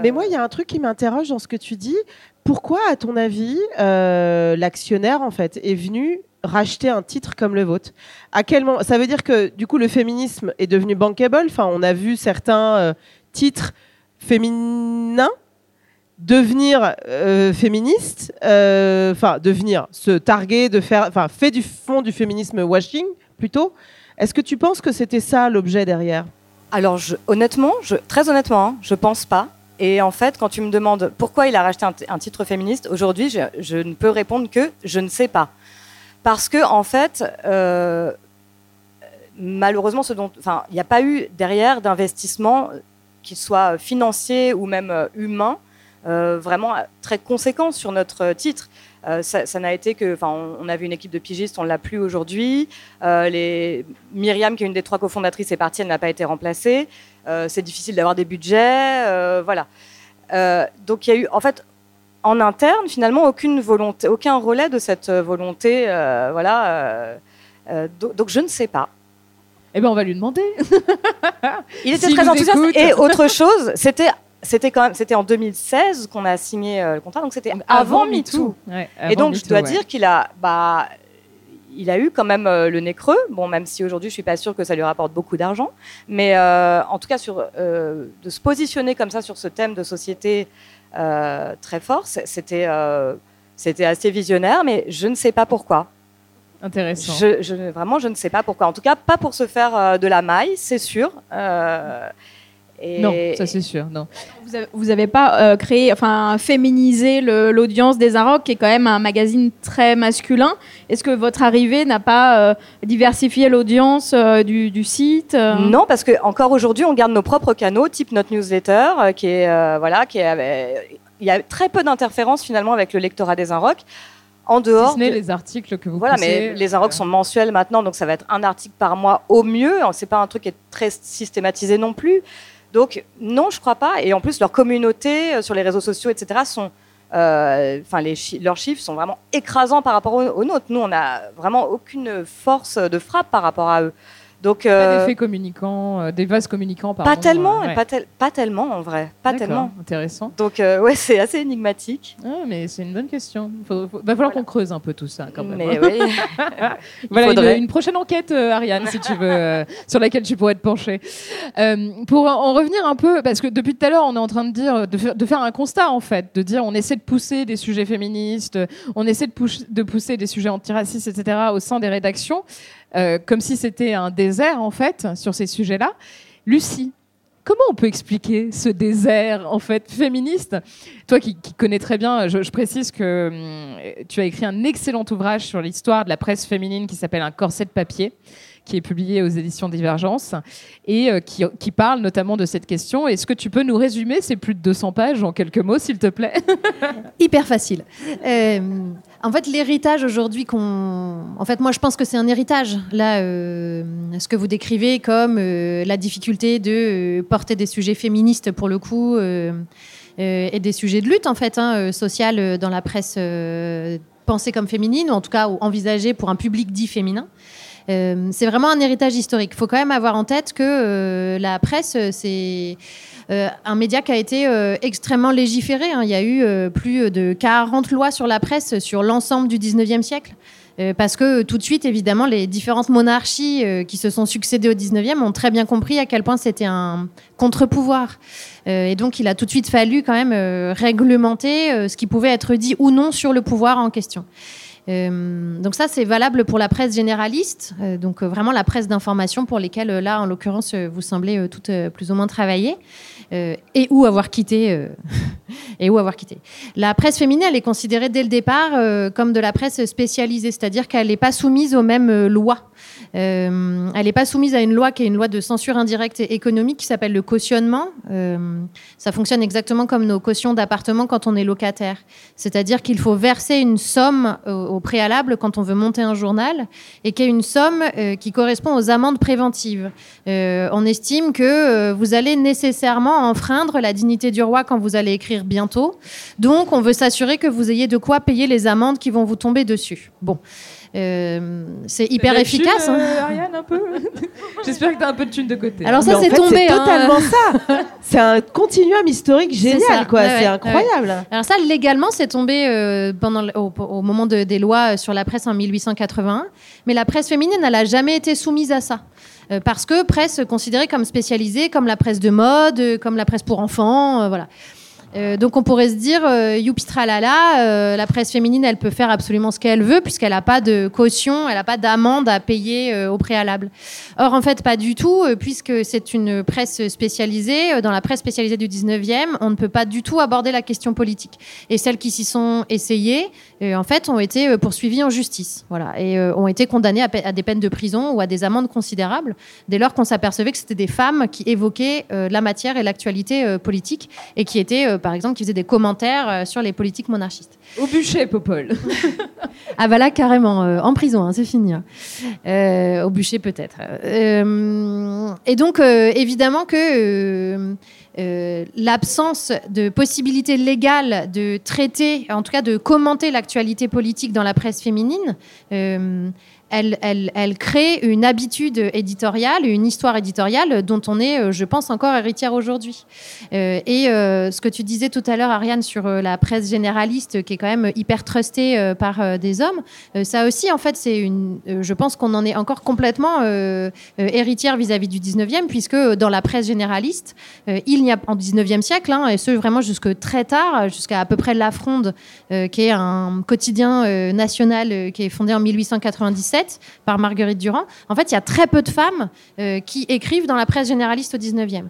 Mais moi, il y a un truc qui m'interroge dans ce que tu dis. Pourquoi, à ton avis, euh, l'actionnaire en fait est venu racheter un titre comme le vôtre? À quel moment Ça veut dire que du coup, le féminisme est devenu bankable? Enfin, on a vu certains euh, titres féminins devenir euh, féministes. euh, Enfin, devenir, se targuer de faire, enfin, fait du fond du féminisme washing plutôt. Est-ce que tu penses que c'était ça l'objet derrière? Alors, honnêtement, très honnêtement, hein, je pense pas. Et en fait, quand tu me demandes pourquoi il a racheté un, titre féministe, aujourd'hui, je, ne peux répondre que je ne sais pas. Parce que, en fait, euh, malheureusement, il n'y a pas eu derrière d'investissement, qu'il soit financier ou même humain, euh, vraiment très conséquent sur notre euh, titre. Euh, ça n'a été que, enfin, on, on avait une équipe de pigistes, on l'a plus aujourd'hui. Euh, les... Myriam, qui est une des trois cofondatrices, est partie, elle n'a pas été remplacée. C'est difficile d'avoir des budgets, voilà. Donc il y a eu, en fait, en interne, finalement, aucune volonté, aucun relais de cette volonté, voilà. do- donc, je ne sais pas. Eh ben, on va lui demander. Il était très enthousiaste. Et autre chose, c'était c'était quand même c'était en 2016 qu'on a signé euh, le contrat, donc c'était avant, MeToo. Ouais, Et donc je dois dire qu'il a bah il a eu quand même euh, le nez creux. Bon, même si aujourd'hui je suis pas sûre que ça lui rapporte beaucoup d'argent, mais euh, en tout cas sur de se positionner comme ça sur ce thème de société très fort, c'était c'était assez visionnaire, mais je ne sais pas pourquoi. Intéressant. Je, je- vraiment, je ne sais pas pourquoi. En tout cas, pas pour se faire de la maille, c'est sûr. Et- Non, ça c'est sûr. Non. Vous avez, vous avez pas euh, créé, enfin féminisé l'audience des Arocs, qui est quand même un magazine très masculin. Est-ce que votre arrivée n'a pas euh, diversifié l'audience euh, du, du site euh? Non, parce que encore aujourd'hui, on garde nos propres canaux, type notre newsletter, euh, qui est euh, voilà, qui est. euh, il y a très peu d'interférences finalement avec le lectorat des Inrocks. En dehors, Si ce n'est de- les articles que vous voilà, poussez, mais les Inrocks euh, sont mensuels maintenant, donc ça va être un article par mois au mieux. C'est pas un truc qui est très systématisé non plus. Donc non, je crois pas. Et en plus, leur communauté euh, sur les réseaux sociaux, etc., sont, euh, enfin, leurs chiffres sont vraiment écrasants par rapport aux, aux nôtres. Nous, on n'a vraiment aucune force de frappe par rapport à eux. Donc Pas euh, d'effets communicants, euh, des vases communicants, pardon. pas tellement, euh, ouais. pas, tel- pas tellement en vrai, pas tellement. Intéressant. Donc euh, ouais, c'est assez énigmatique. Ah, mais c'est une bonne question. Il va falloir qu'on creuse un peu tout ça quand même. Mais hein. oui. voilà une, une prochaine enquête, euh, Ariane, si tu veux, euh, sur laquelle tu pourrais te pencher. Pour en revenir un peu, parce que depuis tout à l'heure, on est en train de dire, de, faire- de faire un constat en fait, de dire, on essaie de pousser des sujets féministes, on essaie de, de pousser des sujets antiracistes, etc. au sein des rédactions, euh, comme si c'était un désert en fait sur ces sujets-là. Lucie. Comment on peut expliquer ce désert en fait féministe? Toi qui, connais très bien, je, je précise que hum, tu as écrit un excellent ouvrage sur l'histoire de la presse féminine qui s'appelle Un corset de papier, qui est publié aux éditions Divergence et euh, qui, parle notamment de cette question. Est-ce que tu peux nous résumer ces plus de 200 pages en quelques mots, s'il te plaît? Hyper facile. Euh, en fait, l'héritage aujourd'hui qu'on. En fait, moi, je pense que c'est un héritage. Là, euh, ce que vous décrivez comme la difficulté de porter des sujets féministes, pour le coup, et des sujets de lutte, en fait, hein, sociale dans la presse pensée comme féminine, ou en tout cas envisagée pour un public dit féminin. Euh, c'est vraiment un héritage historique. Il faut quand même avoir en tête que euh, la presse, euh, c'est un média qui a été extrêmement légiféré. hein. Il y a eu plus de 40 lois sur la presse sur l'ensemble du 19e siècle. Parce que tout de suite, évidemment, les différentes monarchies qui se sont succédées au 19e ont très bien compris à quel point c'était un contre-pouvoir. Et donc, il a tout de suite fallu quand même réglementer ce qui pouvait être dit ou non sur le pouvoir en question. Euh, donc ça, c'est valable pour la presse généraliste, euh, donc euh, vraiment la presse d'information pour lesquelles, là, en l'occurrence, vous semblez toutes plus ou moins travailler, et ou avoir quitté. et où avoir quitté. La presse féminine, elle est considérée dès le départ comme de la presse spécialisée, c'est-à-dire qu'elle n'est pas soumise aux mêmes lois. Euh, elle n'est pas soumise à une loi qui est une loi de censure indirecte et économique qui s'appelle le cautionnement. Euh, ça fonctionne exactement comme nos cautions d'appartement quand on est locataire. C'est-à-dire qu'il faut verser une somme au, préalable quand on veut monter un journal et qui est une somme euh, qui correspond aux amendes préventives. On estime que vous allez nécessairement enfreindre la dignité du roi quand vous allez écrire bientôt. Donc, on veut s'assurer que vous ayez de quoi payer les amendes qui vont vous tomber dessus. Bon. Euh, c'est hyper La efficace. thune, hein. euh, Ariane, un peu J'espère que tu as un peu de thune de côté. Alors ça, c'est tombé. C'est hein. totalement ça. C'est un continuum historique génial, quoi. Ouais, c'est ouais, incroyable. Alors ça, légalement, c'est tombé euh, pendant le- au, au moment de- des lois sur la presse en 1881. Mais la presse féminine, elle n'a jamais été soumise à ça. Euh, parce que presse considérée comme spécialisée, comme la presse de mode, comme la presse pour enfants, euh, voilà. Euh, donc on pourrait se dire, euh, youpi euh, la presse féminine, elle peut faire absolument ce qu'elle veut puisqu'elle n'a pas de caution, elle n'a pas d'amende à payer euh, au préalable. Or en fait pas du tout, puisque c'est une presse spécialisée. Dans la presse spécialisée du 19e, on ne peut pas du tout aborder la question politique. Et celles qui s'y sont essayées, en fait, ont été poursuivies en justice, voilà, et ont été condamnées à, à des peines de prison ou à des amendes considérables dès lors qu'on s'apercevait que c'était des femmes qui évoquaient la matière et l'actualité politique et qui étaient, par exemple, qui faisaient des commentaires euh, sur les politiques monarchistes. Au bûcher, Popol. Ah bah là, carrément, euh, en prison, hein, c'est fini. hein. Euh, au bûcher peut-être. Euh, et donc, évidemment que... l'absence de possibilité légale de traiter, en tout cas de commenter l'actualité politique dans la presse féminine, elle, crée une habitude éditoriale, une histoire éditoriale dont on est, euh, je pense, encore héritière aujourd'hui. Euh, et euh, ce que tu disais tout à l'heure, Ariane, sur la presse généraliste, qui est quand même hyper trustée par des hommes, ça aussi, en fait, c'est une. je pense qu'on en est encore complètement héritière vis-à-vis du 19e, puisque dans la presse généraliste, il n'y a en 19e siècle, hein, et ce vraiment jusque très tard, jusqu'à à peu près La Fronde, qui est un quotidien national qui est fondé en 1897 par Marguerite Durand. En fait, il y a très peu de femmes euh, qui écrivent dans la presse généraliste au 19e.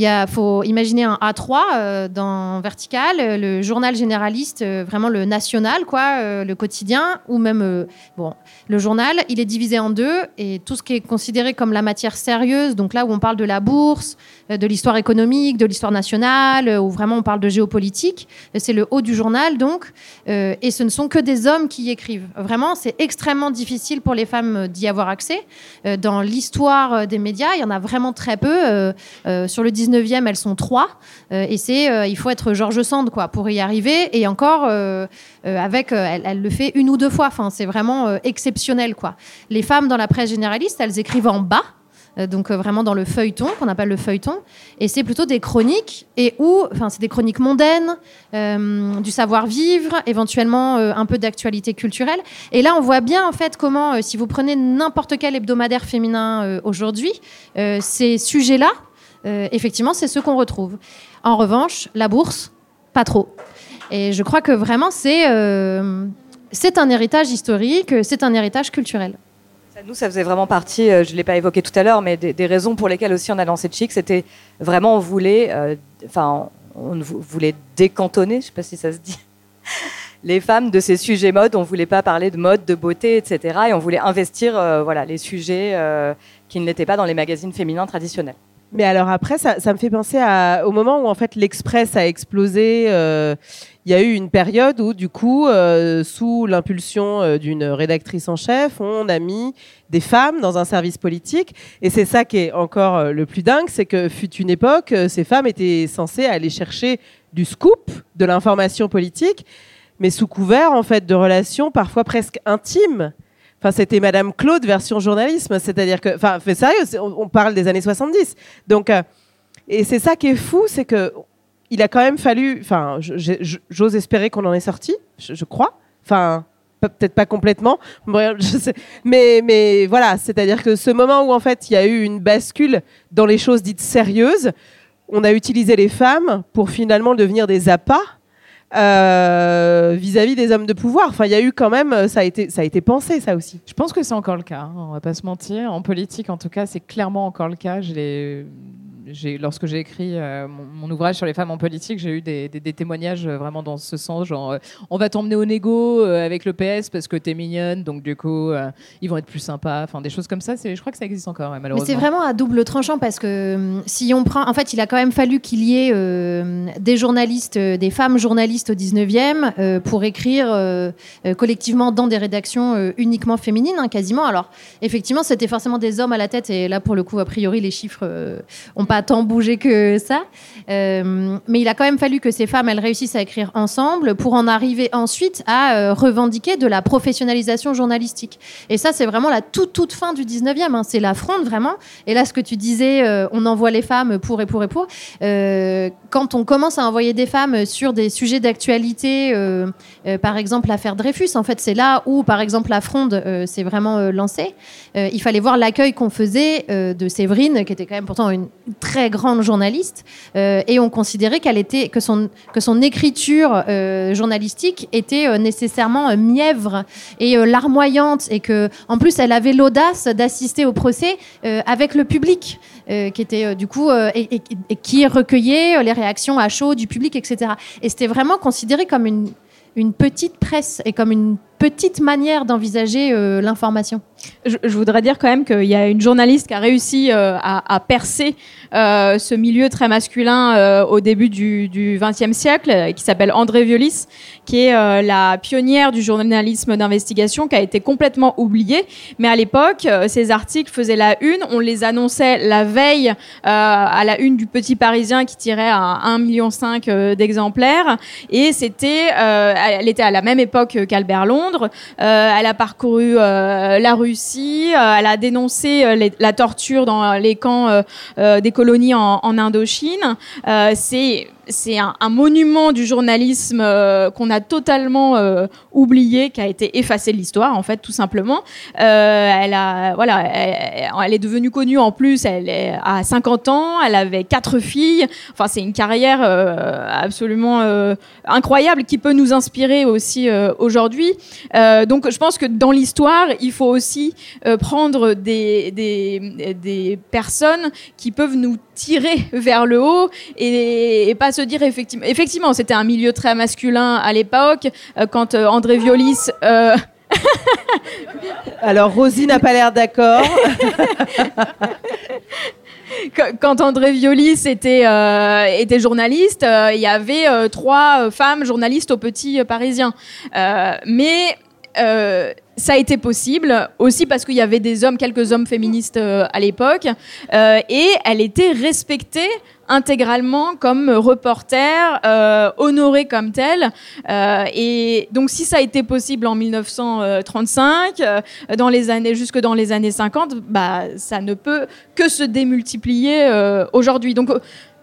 Euh, il faut imaginer un A3 euh, dans vertical, le journal généraliste, euh, vraiment le national, quoi, euh, le quotidien, ou même bon, le journal. Il est divisé en deux et tout ce qui est considéré comme la matière sérieuse, donc là où on parle de la bourse, de l'histoire économique, de l'histoire nationale, où vraiment on parle de géopolitique, c'est le haut du journal, donc. et ce ne sont que des hommes qui y écrivent. Vraiment, c'est extrêmement difficile pour les femmes d'y avoir accès. dans l'histoire des médias, il y en a vraiment très peu. sur le 19e, elles sont trois. Euh, et c'est, euh, il faut être Georges Sand quoi, pour y arriver. Et encore, euh, avec, elle, le fait une ou deux fois. Enfin, c'est vraiment exceptionnel. Quoi. Les femmes dans la presse généraliste, elles écrivent en bas. Donc vraiment dans le feuilleton, qu'on appelle le feuilleton, et c'est plutôt des chroniques, et où, enfin c'est des chroniques mondaines, du savoir-vivre, éventuellement un peu d'actualité culturelle. Et là, on voit bien en fait comment, si vous prenez n'importe quel hebdomadaire féminin aujourd'hui, ces sujets-là, euh, effectivement, c'est ce qu'on retrouve. En revanche, la bourse, pas trop. Et je crois que vraiment, c'est euh, un héritage historique, c'est un héritage culturel. Nous, ça faisait vraiment partie, euh, je ne l'ai pas évoqué tout à l'heure, mais des, raisons pour lesquelles aussi on a lancé Chic, c'était vraiment, on voulait, enfin, on voulait décantonner, je ne sais pas si ça se dit, les femmes de ces sujets mode. On ne voulait pas parler de mode, de beauté, etc. Et on voulait investir, voilà, les sujets qui n'étaient pas dans les magazines féminins traditionnels. Mais alors après, ça, ça me fait penser au moment où en fait l'Express a explosé. Euh, il y a eu une période où, du coup, euh, sous l'impulsion euh, d'une rédactrice en chef, on a mis des femmes dans un service politique. Et c'est ça qui est encore le plus dingue, c'est que fut une époque, ces femmes étaient censées aller chercher du scoop, de l'information politique, mais sous couvert en fait de relations parfois presque intimes Enfin, c'était Madame Claude version journalisme, c'est-à-dire que, enfin, sérieux, on, parle des années 70. Donc, euh, et c'est ça qui est fou, c'est que il a quand même fallu, enfin, j'ose espérer qu'on en est sorti, je, crois. Enfin, peut-être pas complètement, mais mais voilà, c'est-à-dire que ce moment où en fait il y a eu une bascule dans les choses dites sérieuses, on a utilisé les femmes pour finalement devenir des appâts euh, vis-à-vis des hommes de pouvoir. Enfin, il y a eu quand même, ça a été, ça a été pensé, ça aussi. Je pense que c'est encore le cas. Hein, on va pas se mentir. En politique, en tout cas, c'est clairement encore le cas. Je l'ai lorsque j'ai écrit euh, mon, ouvrage sur les femmes en politique, j'ai eu des, témoignages euh, vraiment dans ce sens, genre euh, on va t'emmener au négo avec le PS parce que t'es mignonne, donc du coup ils vont être plus sympas, enfin des choses comme ça. Je crois que ça existe encore, malheureusement. Mais c'est vraiment à double tranchant parce que si on prend, en fait, il a quand même fallu qu'il y ait des journalistes, des femmes journalistes au 19e pour écrire collectivement dans des rédactions uniquement féminines, hein, quasiment. Alors effectivement, c'était forcément des hommes à la tête et là pour le coup, a priori, les chiffres ont pas tant bougé que ça. Euh, mais il a quand même fallu que ces femmes, elles réussissent à écrire ensemble pour en arriver ensuite à euh, revendiquer de la professionnalisation journalistique. Et ça, c'est vraiment la toute, toute fin du 19e. Hein. C'est la fronde, vraiment. Et là, ce que tu disais, euh, on envoie les femmes pour et pour et pour. quand on commence à envoyer des femmes sur des sujets d'actualité, par exemple l'affaire Dreyfus, en fait, c'est là où, par exemple, la fronde s'est vraiment lancée. il fallait voir l'accueil qu'on faisait de Séverine, qui était quand même pourtant une très grande journaliste, euh, et on considérait qu'elle était que son que son écriture euh, journalistique était euh, nécessairement mièvre et larmoyante, et que en plus elle avait l'audace d'assister au procès avec le public, qui était du coup et, et, qui recueillait les réactions à chaud du public, etc. Et c'était vraiment considéré comme une une petite presse et comme une petite manière d'envisager euh, l'information. Je, voudrais dire quand même qu'il y a une journaliste qui a réussi euh, à, percer euh, ce milieu très masculin au début du XXe siècle, qui s'appelle André Violis, qui est la pionnière du journalisme d'investigation, qui a été complètement oubliée. Mais à l'époque, ces articles faisaient la une, on les annonçait la veille à la une du Petit Parisien qui tirait à 1,5 million d'exemplaires. Et c'était, elle était à la même époque qu'Albert Londres. Euh, elle a parcouru euh, la Russie, euh, elle a dénoncé la torture dans les camps des colonies en, en Indochine. C'est c'est un, monument du journalisme euh, qu'on a totalement euh, oublié, qui a été effacé de l'histoire, en fait, tout simplement. Euh, elle a, voilà, elle, est devenue connue en plus. Elle est à 50 ans, elle avait quatre filles. Enfin, c'est une carrière absolument incroyable qui peut nous inspirer aussi aujourd'hui. Donc, je pense que dans l'histoire, il faut aussi prendre des, des, des personnes qui peuvent nous tirer vers le haut et pas se dire effectivement effectivement c'était un milieu très masculin à l'époque euh, quand euh, André Violis euh, Alors, Rosie n'a pas l'air d'accord. Qu- quand André Violis était, euh, était journaliste, euh, il y avait euh, trois femmes journalistes au Petit Parisien. Mais euh, ça a été possible aussi parce qu'il y avait des hommes, quelques hommes féministes euh, à l'époque, euh, et elle était respectée intégralement comme reporter, euh, honorée comme telle. Et donc, si ça a été possible en 1935, euh, dans les années, jusque dans les années 50, bah, ça ne peut que se démultiplier aujourd'hui. Donc,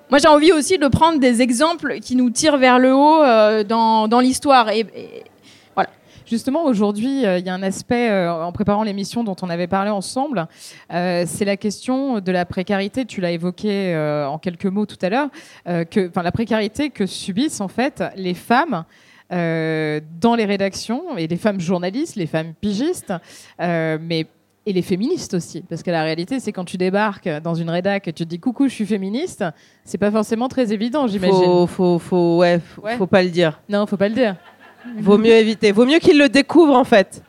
moi, j'ai envie aussi de prendre des exemples qui nous tirent vers le haut dans, l'histoire. Justement, aujourd'hui, euh, il y a un aspect, euh, en préparant l'émission dont on avait parlé ensemble, euh, c'est la question de la précarité. Tu l'as évoqué en quelques mots tout à l'heure, enfin, la précarité que subissent en fait les femmes. euh, dans les rédactions et les femmes journalistes, les femmes pigistes, euh, mais et les féministes aussi, parce que la réalité, c'est quand tu débarques dans une rédac et tu te dis coucou, je suis féministe, c'est pas forcément très évident, j'imagine. Faut, faut, faut, ouais, faut, Ouais. faut pas le dire. Non, faut pas le dire. Vaut mieux éviter. Vaut mieux qu'il le découvre en fait.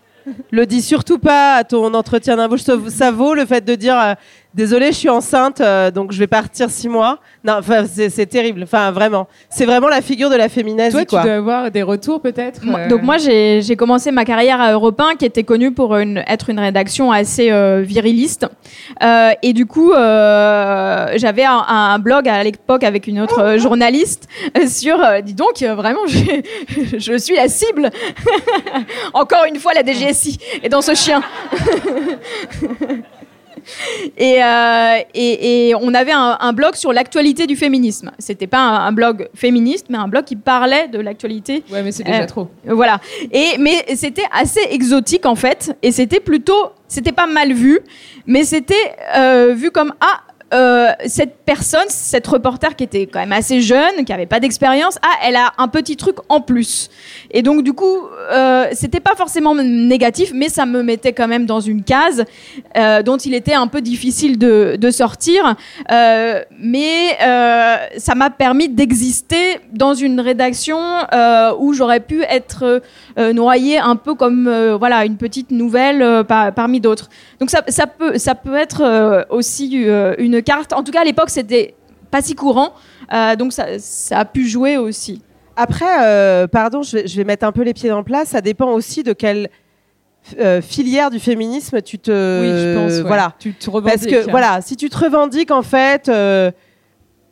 Le dis surtout pas à ton entretien d'embauche. Ça- vaut le fait de dire euh, désolé, je suis enceinte, euh, donc je vais partir six mois. Non, enfin, c'est c'est terrible. Enfin, vraiment. C'est vraiment la figure de la féminazie, Toi, tu dois avoir des retours peut-être. Moi- euh, Donc moi j'ai j'ai commencé ma carrière à Europe 1 qui était connue pour une, être une rédaction assez euh, viriliste Euh, et du coup euh, j'avais un, un blog à l'époque avec une autre euh, journaliste sur euh, dis donc vraiment je, je suis la cible encore une fois la DGSI est dans ce chien Et, euh, et, et on avait un, un blog sur l'actualité du féminisme. C'était pas un, un blog féministe, mais un blog qui parlait de l'actualité Ouais, mais c'est déjà Euh, trop. voilà. Et mais c'était assez exotique en fait, et c'était plutôt, c'était pas mal vu, mais c'était euh, vu comme ah. Euh, cette personne, cette reporter qui était quand même assez jeune, qui avait pas d'expérience, ah, elle a un petit truc en plus. Et donc du coup, euh, c'était pas forcément négatif, mais ça me mettait quand même dans une case euh, dont il était un peu difficile de, sortir. Euh, mais ça m'a permis d'exister dans une rédaction où j'aurais pu être noyée un peu comme voilà une petite nouvelle par- parmi d'autres. Donc ça, peut ça peut être aussi euh, une carte. En tout cas à l'époque c'était pas si courant, euh, donc ça, ça a pu jouer aussi. Après, euh, pardon, je vais, je vais mettre un peu les pieds dans le plat. Ça dépend aussi de quelle euh, filière du féminisme tu te. Oui, je pense. ouais. Voilà. Tu te Parce revendiques. que voilà, si tu te revendiques en fait,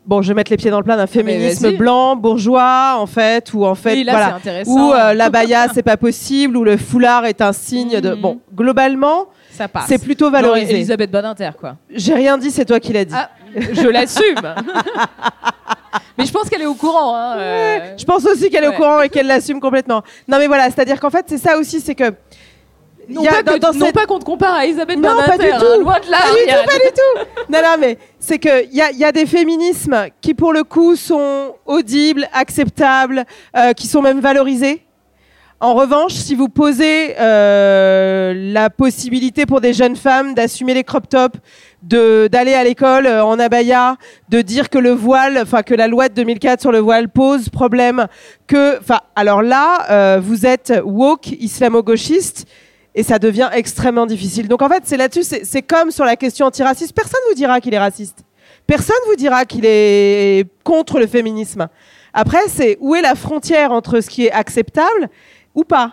bon, je vais mettre les pieds dans le plat d'un féminisme vas-y. blanc, bourgeois en fait, ou en fait, Oui, là, voilà, où la baya c'est pas possible, où le foulard est un signe de. Mhm. Bon, globalement, ça passe. c'est plutôt Genre valorisé. Elisabeth Badinter, quoi. J'ai rien dit, c'est toi qui l'as dit. Ah, je l'assume. mais je pense qu'elle est au courant. Hein, euh. Je pense aussi qu'elle est Ouais. au courant et qu'elle l'assume complètement. Non, mais voilà, c'est-à-dire qu'en fait, c'est ça aussi, c'est que. Non, pas, dans- que- dans non cette- pas qu'on te compare à Elisabeth Non, Badinter. pas du hein, tout. loin de là. Pas du tout, pas du tout. Non, non, mais c'est qu'il y a, y a des féminismes qui, pour le coup, sont audibles, acceptables, euh, qui sont même valorisés. En revanche, si vous posez euh, la possibilité pour des jeunes femmes d'assumer les crop tops, d'aller à l'école euh, en abaya, de dire que le voile, enfin que la loi de 2004 sur le voile pose problème, que, enfin, alors là, euh, vous êtes woke, islamo-gauchiste. Et ça devient extrêmement difficile. Donc en fait, c'est là-dessus, c'est comme sur la question antiraciste. Personne vous dira qu'il est raciste. Personne vous dira qu'il est contre le féminisme. Après, c'est où est la frontière entre ce qui est acceptable ou pas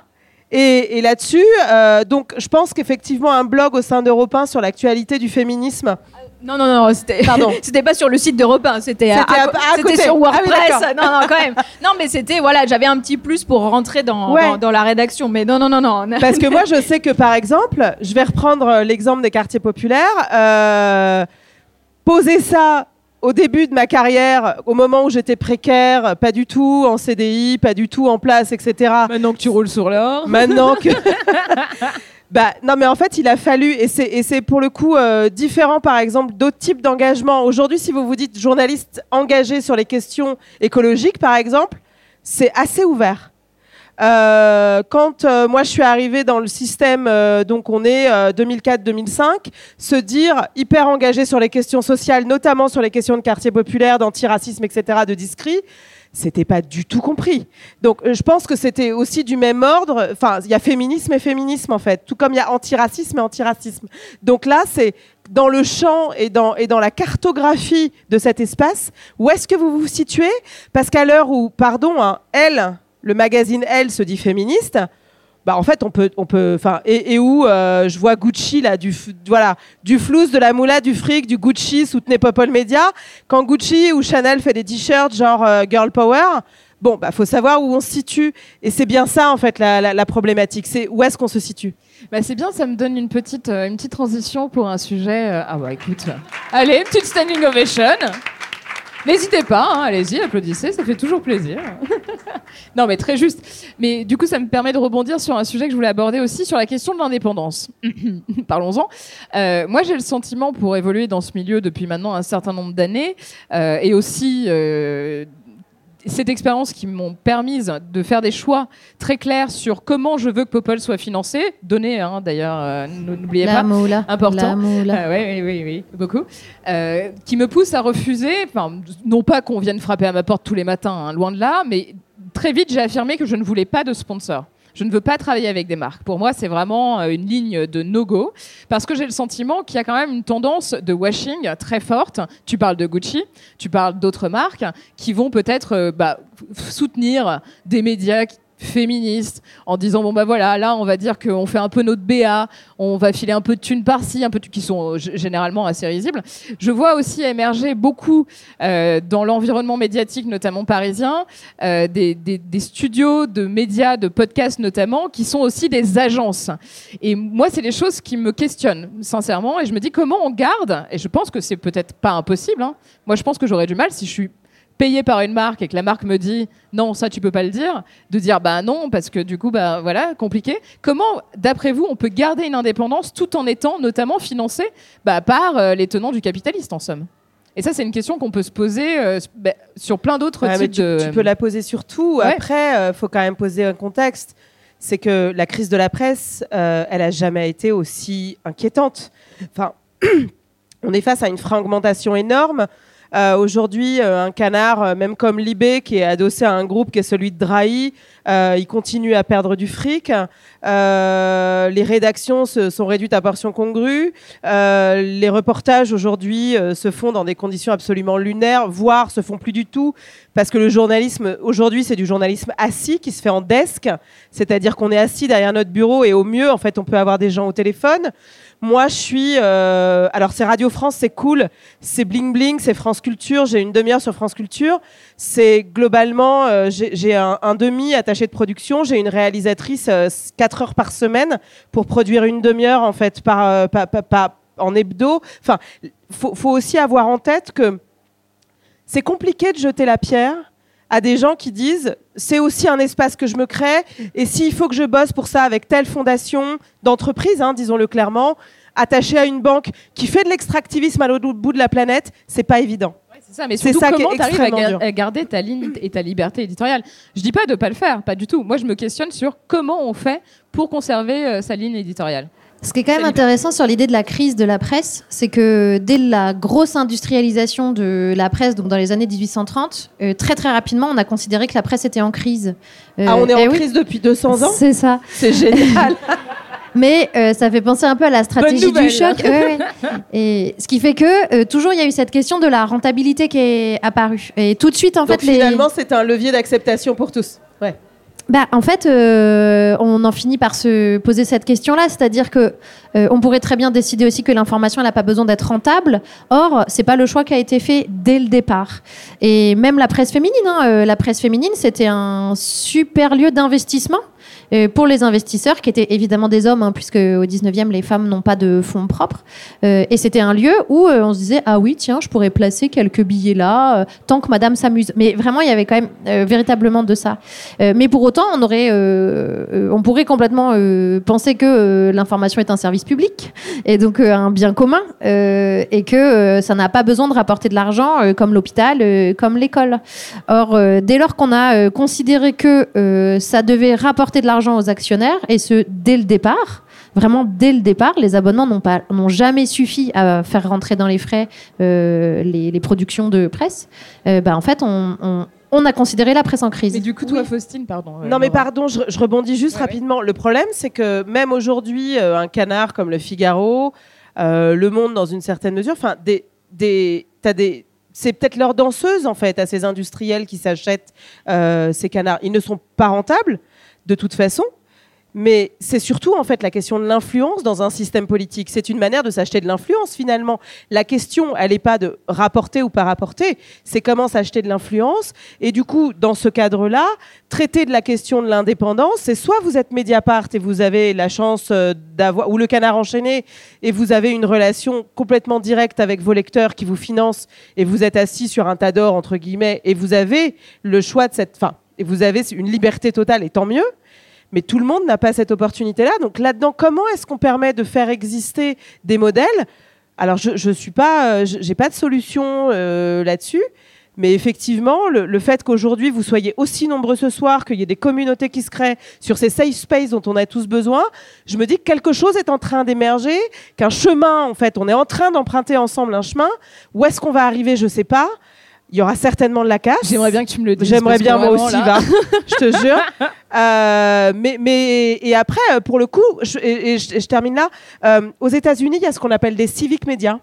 Et, et là-dessus, euh, donc je pense qu'effectivement, un blog au sein d'Europe 1 sur l'actualité du féminisme. Non, non, non, c'était Pardon. c'était pas sur le site d'Europe 1, c'était à, à- à- c'était sur Ah WordPress. non, non, quand même. Non, mais c'était, voilà, j'avais un petit plus pour rentrer dans, Ouais. dans, dans la rédaction. Mais non, non, non, non. Parce que moi, je sais que par exemple, je vais reprendre euh, l'exemple des quartiers populaires. euh, poser ça au début de ma carrière, au moment où j'étais précaire, pas du tout en CDI, pas du tout en place, etc. Maintenant que tu roules sur l'or. Maintenant que. Bah, non, mais en fait, il a fallu, et c'est, pour le coup euh, différent, par exemple, d'autres types d'engagement. Aujourd'hui, si vous vous dites journaliste engagé sur les questions écologiques, par exemple, c'est assez ouvert. Euh, quand euh, moi je suis arrivée dans le système, euh, donc on est euh, 2004-2005, se dire hyper engagé sur les questions sociales, notamment sur les questions de quartier populaire, d'antiracisme, etc., de discrit, c'était pas du tout compris. Donc euh, je pense que c'était aussi du même ordre. Enfin, il y a féminisme et féminisme en fait, tout comme il y a antiracisme et antiracisme. Donc là, c'est dans le champ et dans, et dans la cartographie de cet espace, où est-ce que vous vous situez? Parce qu'à l'heure où, pardon, hein, Elle, le magazine Elle se dit féministe, bah en fait on peut on peut enfin et, où euh, je vois Gucci là du voilà du flouze de la moula du fric du Gucci soutenez Popol Media quand Gucci ou Chanel fait des t-shirts genre euh, girl power bon bah faut savoir où on se situe et c'est bien ça en fait la, la- problématique c'est où est-ce qu'on se situe? Bah, c'est bien, ça me donne une petite, euh, une petite transition pour un sujet. Ah bah écoute, allez, petite standing ovation. N'hésitez pas, hein, allez-y, applaudissez, ça fait toujours plaisir. non, mais très juste. Mais du coup, ça me permet de rebondir sur un sujet que je voulais aborder aussi, sur la question de l'indépendance. Parlons-en. Euh, moi, j'ai le sentiment, pour évoluer dans ce milieu depuis maintenant un certain nombre d'années, euh, et aussi euh, cette expérience qui m'ont permise de faire des choix très clairs sur comment je veux que Popol soit financé, donné hein, d'ailleurs, euh, n'oubliez pas, moula. important. Ouais, oui, oui, oui, beaucoup. Euh, qui me pousse à refuser, non pas qu'on vienne frapper à ma porte tous les matins, hein, loin de là, mais très vite j'ai affirmé que je ne voulais pas de sponsor. Je ne veux pas travailler avec des marques. Pour moi, c'est vraiment euh, une ligne de no-go parce que j'ai le sentiment qu'il y a quand même une tendance de washing très forte. Tu parles de Gucci, tu parles d'autres marques qui vont peut-être euh, bah, soutenir des médias féministes en disant bon bah voilà là on va dire qu'on fait un peu notre BA on va filer un peu de thunes par-ci un peu de, qui sont euh, généralement assez risibles je vois aussi émerger beaucoup euh, dans l'environnement médiatique notamment parisien euh, des, des- des studios de médias de podcasts notamment qui sont aussi des agences et moi c'est des choses qui me questionnent sincèrement et je me dis comment on garde et je pense que c'est peut-être pas impossible hein. moi je pense que j'aurais du mal si je suis payé par une marque et que la marque me dit non ça tu peux pas le dire de dire bah non parce que du coup bah voilà compliqué comment d'après vous on peut garder une indépendance tout en étant notamment financé bah, par euh, les tenants du capitaliste en somme? Et ça c'est une question qu'on peut se poser euh, bah, sur plein d'autres Ouais, mais types tu, de tu peux la poser sur tout. Ouais. Après, il faut quand même poser un contexte. C'est que la crise de la presse, euh, elle a jamais été aussi inquiétante. Enfin, on est face à une fragmentation énorme. Euh, Aujourd'hui, euh, un canard, euh, même comme Libé, qui est adossé à un groupe qui est celui de Drahi, il continue à perdre du fric. Les rédactions se sont réduites à portions congrues. Les reportages aujourd'hui se font dans des conditions absolument lunaires, voire se font plus du tout, parce que le journalisme aujourd'hui c'est du journalisme assis qui se fait en desk, c'est-à-dire qu'on est assis derrière notre bureau et au mieux en fait on peut avoir des gens au téléphone. Moi, je suis. euh, alors, c'est Radio France, c'est cool. C'est bling bling, c'est France Culture. J'ai une demi-heure sur France Culture. C'est globalement. euh, j'ai un, un demi attaché de production. J'ai une réalisatrice euh, 4 heures par semaine pour produire une demi-heure, en fait, par, euh, en hebdo. Enfin, faut, faut aussi avoir en tête que c'est compliqué de jeter la pierre à des gens qui disent c'est aussi un espace que je me crée et s'il faut que je bosse pour ça avec telle fondation d'entreprise, hein, disons-le clairement, attachée à une banque qui fait de l'extractivisme à l'autre bout de la planète, c'est pas évident. C'est ça, mais C'est surtout ça qui est comment tu arrives à, extrêmement gar- dur. à garder ta ligne et ta liberté éditoriale? Je dis pas de pas le faire, pas du tout. Moi, je me questionne sur comment on fait pour conserver euh, sa ligne éditoriale. Ce qui est quand même intéressant sur l'idée de la crise de la presse, c'est que dès la grosse industrialisation de la presse, donc dans les années 1830, euh, très très rapidement, on a considéré que la presse était en crise. Euh, Ah, on est eh en oui, crise depuis 200 ans C'est ça. C'est génial. Mais euh, ça fait penser un peu à la stratégie nouvelle. du choc. Ouais, ouais. Et ce qui fait que euh, toujours il y a eu cette question de la rentabilité qui est apparue. Et tout de suite en Donc fait les finalement, c'est un levier d'acceptation pour tous. Ouais. Bah, en fait, euh, on en finit par se poser cette question-là, c'est-à-dire que euh, on pourrait très bien décider aussi que l'information n'a pas besoin d'être rentable. Or, c'est pas le choix qui a été fait dès le départ. Et même la presse féminine, hein, euh, la presse féminine, c'était un super lieu d'investissement. Euh, pour les investisseurs, qui étaient évidemment des hommes, hein, puisque au 19e, les femmes n'ont pas de fonds propres. Euh, et c'était un lieu où euh, on se disait Ah oui, tiens, je pourrais placer quelques billets là, tant que madame s'amuse. Mais vraiment, il y avait quand même véritablement de ça. Mais pour autant, on, aurait, on pourrait complètement penser que l'information est un service public et donc un bien commun et que ça n'a pas besoin de rapporter de l'argent comme l'hôpital, comme l'école. Or, dès lors qu'on a considéré que ça devait rapporter de l'argent aux actionnaires, et ce, dès le départ, vraiment dès le départ, les abonnements n'ont pas n'ont jamais suffi à faire rentrer dans les frais euh, les, les productions de presse. Euh, bah, en fait, on, on- on a considéré la presse en crise. Mais du coup, toi, Faustine, pardon. euh, Non mais pardon, je, je rebondis juste Ouais, ouais. rapidement. Le problème, c'est que même aujourd'hui, euh, un canard comme le Figaro, euh, Le Monde dans une certaine mesure, enfin, des, des, t'as des, c'est peut-être leur danseuse en fait à ces industriels qui s'achètent euh, ces canards. Ils ne sont pas rentables de toute façon. Mais c'est surtout en fait la question de l'influence dans un système politique. C'est une manière de s'acheter de l'influence finalement. La question, elle n'est pas de rapporter ou pas rapporter, c'est comment s'acheter de l'influence. Et du coup, dans ce cadre-là, traiter de la question de l'indépendance, c'est soit vous êtes Mediapart et vous avez la chance euh, d'avoir, ou le canard enchaîné, et vous avez une relation complètement directe avec vos lecteurs qui vous financent, et vous êtes assis sur un tas d'or, entre guillemets, et vous avez le choix de cette fin. Et vous avez une liberté totale, et tant mieux. Mais tout le monde n'a pas cette opportunité-là. Donc là-dedans, comment est-ce qu'on permet de faire exister des modèles? Alors, je ne suis pas, euh, j'ai pas de solution euh, là-dessus. Mais effectivement, le, fait qu'aujourd'hui vous soyez aussi nombreux ce soir, qu'il y ait des communautés qui se créent sur ces safe spaces dont on a tous besoin, je me dis que quelque chose est en train d'émerger, qu'un chemin, en fait, on est en train d'emprunter ensemble un chemin. Où est-ce qu'on va arriver? Je sais pas. Il y aura certainement de la casse. J'aimerais bien que tu me le dises. J'aimerais bien moi aussi, va. je te jure. Euh, mais, mais et après, euh, pour le coup, je, et, et je, termine là. Euh, aux États-Unis, il y a ce qu'on appelle des civic médias.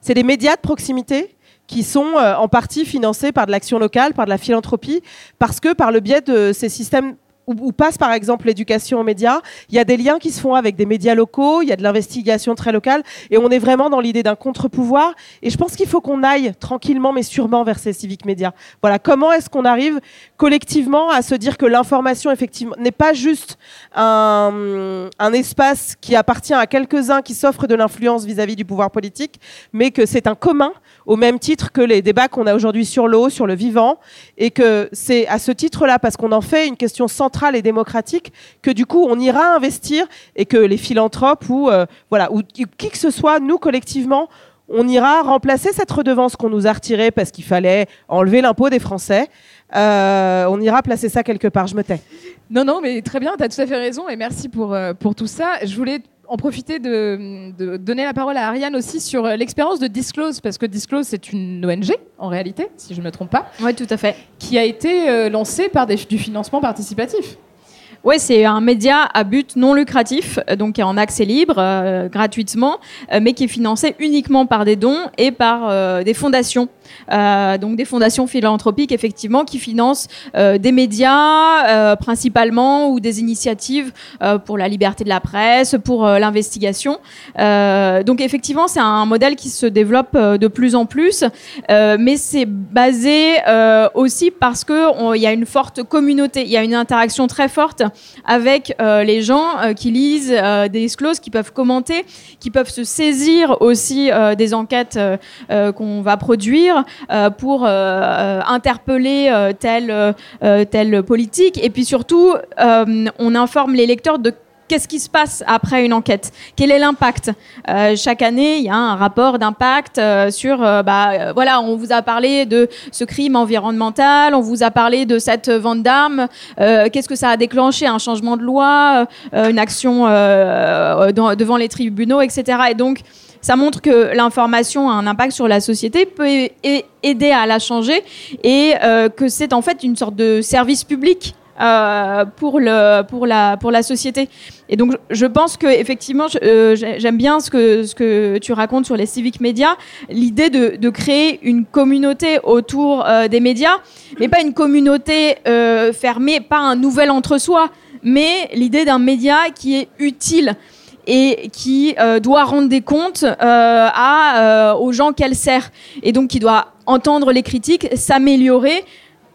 C'est des médias de proximité qui sont euh, en partie financés par de l'action locale, par de la philanthropie, parce que par le biais de ces systèmes où, passe par exemple l'éducation aux médias, il y a des liens qui se font avec des médias locaux, il y a de l'investigation très locale, et on est vraiment dans l'idée d'un contre-pouvoir. Et je pense qu'il faut qu'on aille tranquillement mais sûrement vers ces civiques médias. Voilà, comment est-ce qu'on arrive collectivement à se dire que l'information effectivement n'est pas juste un espace qui appartient à quelques-uns qui s'offrent de l'influence vis-à-vis du pouvoir politique, mais que c'est un commun au même titre que les débats qu'on a aujourd'hui sur l'eau, sur le vivant, et que c'est à ce titre-là, parce qu'on en fait une question centrale et démocratique, que du coup on ira investir et que les philanthropes ou euh, voilà ou qui, que ce soit, nous collectivement, on ira remplacer cette redevance qu'on nous a retirée parce qu'il fallait enlever l'impôt des Français. Euh, on ira placer ça quelque part. Je me tais. Non, non, mais très bien, tu as tout à fait raison et merci pour, euh, pour tout ça. Je voulais en profiter de, de donner la parole à Ariane aussi sur l'expérience de Disclose, parce que Disclose, c'est une ONG, en réalité, si je ne me trompe pas, Oui, tout à fait. qui a été euh, lancée par des- du financement participatif. Oui, c'est un média à but non lucratif, euh, donc qui est en accès libre, euh, gratuitement, mais qui est financé uniquement par des dons et par euh, des fondations. Euh, donc des fondations philanthropiques, effectivement, qui financent euh, des médias euh, principalement ou des initiatives pour la liberté de la presse, pour l'investigation. Donc effectivement, c'est un modèle qui se développe de plus en plus, mais c'est basé aussi parce que il y a une forte communauté, il y a une interaction très forte avec les gens qui lisent des discloses, qui peuvent commenter, qui peuvent se saisir aussi des enquêtes qu'on va produire euh, pour euh, euh, interpeller telle, telle politique. Et puis surtout, on informe les lecteurs de qu'est-ce qui se passe après une enquête Quel est l'impact? Chaque année, il y a un rapport d'impact sur, bah, voilà, on vous a parlé de ce crime environnemental, on vous a parlé de cette vente d'armes. qu'est-ce que ça a déclenché? Un changement de loi, une action devant les tribunaux, etc. Et donc, ça montre que l'information a un impact sur la société, peut aider à la changer et euh, que c'est en fait une sorte de service public. euh, pour, la, société. Et donc, je pense que effectivement, euh, j'ai- j'aime bien ce que, tu racontes sur les civic médias, l'idée de, de créer une communauté autour des médias, mais pas une communauté fermée, pas un nouvel entre-soi, mais l'idée d'un média qui est utile et qui euh, doit rendre des comptes euh, à, euh, aux gens qu'elle sert. Et donc qui doit entendre les critiques, s'améliorer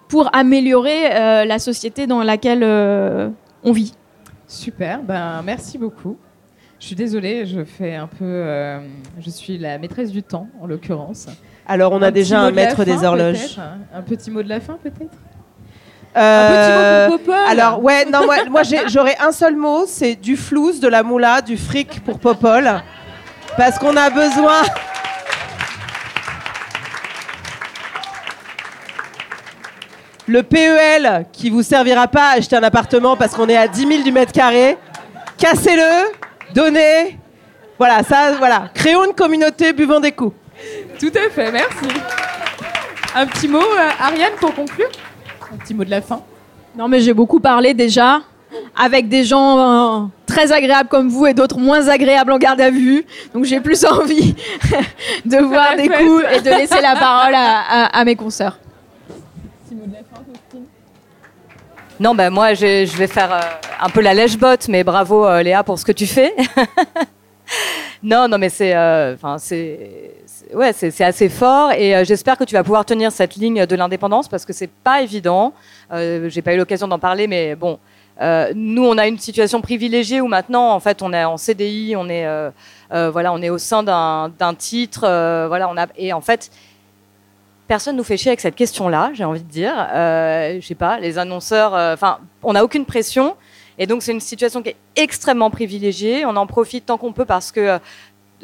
pour améliorer euh, la société dans laquelle euh, on vit. Super, ben merci beaucoup. Je suis désolée, je fais un peu. euh, je suis la maîtresse du temps, en l'occurrence. Alors, on a Un déjà un de maître fin, des horloges. hein Un petit mot de la fin, peut-être? Euh, Un petit mot pour Popol Alors, ouais, non, moi, moi j'aurais un seul mot c'est du flouze, de la moula, du fric pour Popol. Parce qu'on a besoin. Le PEL qui vous servira pas à acheter un appartement parce qu'on est à 10 000 du mètre carré, cassez-le, donnez. Voilà, ça, voilà. Créons une communauté, buvons des coups. Tout à fait, merci. Un petit mot, euh, Ariane, pour conclure? Un petit mot de la fin Non, mais j'ai beaucoup parlé déjà avec des gens euh, très agréables comme vous et d'autres moins agréables en garde à vue. Donc j'ai plus envie de voir des fête. coups et de laisser la parole à, à- à mes consoeurs. Petit mot de la fin, Faustine Non, ben moi, je, je vais faire euh, un peu la lèche-botte, mais bravo euh, Léa pour ce que tu fais. non, non, mais c'est, euh, enfin, c'est, c'est- ouais, c'est, assez fort, et euh, j'espère que tu vas pouvoir tenir cette ligne de l'indépendance parce que c'est pas évident. Euh, j'ai pas eu l'occasion d'en parler, mais bon. euh, nous, on a une situation privilégiée où maintenant, en fait, on est en CDI, on est, euh, voilà, on est au sein d'un, titre, voilà, on a, et en fait, personne nous fait chier avec cette question-là, j'ai envie de dire. Euh, je sais pas, les annonceurs, enfin, on n'a aucune pression. Et donc, c'est une situation qui est extrêmement privilégiée. On en profite tant qu'on peut parce que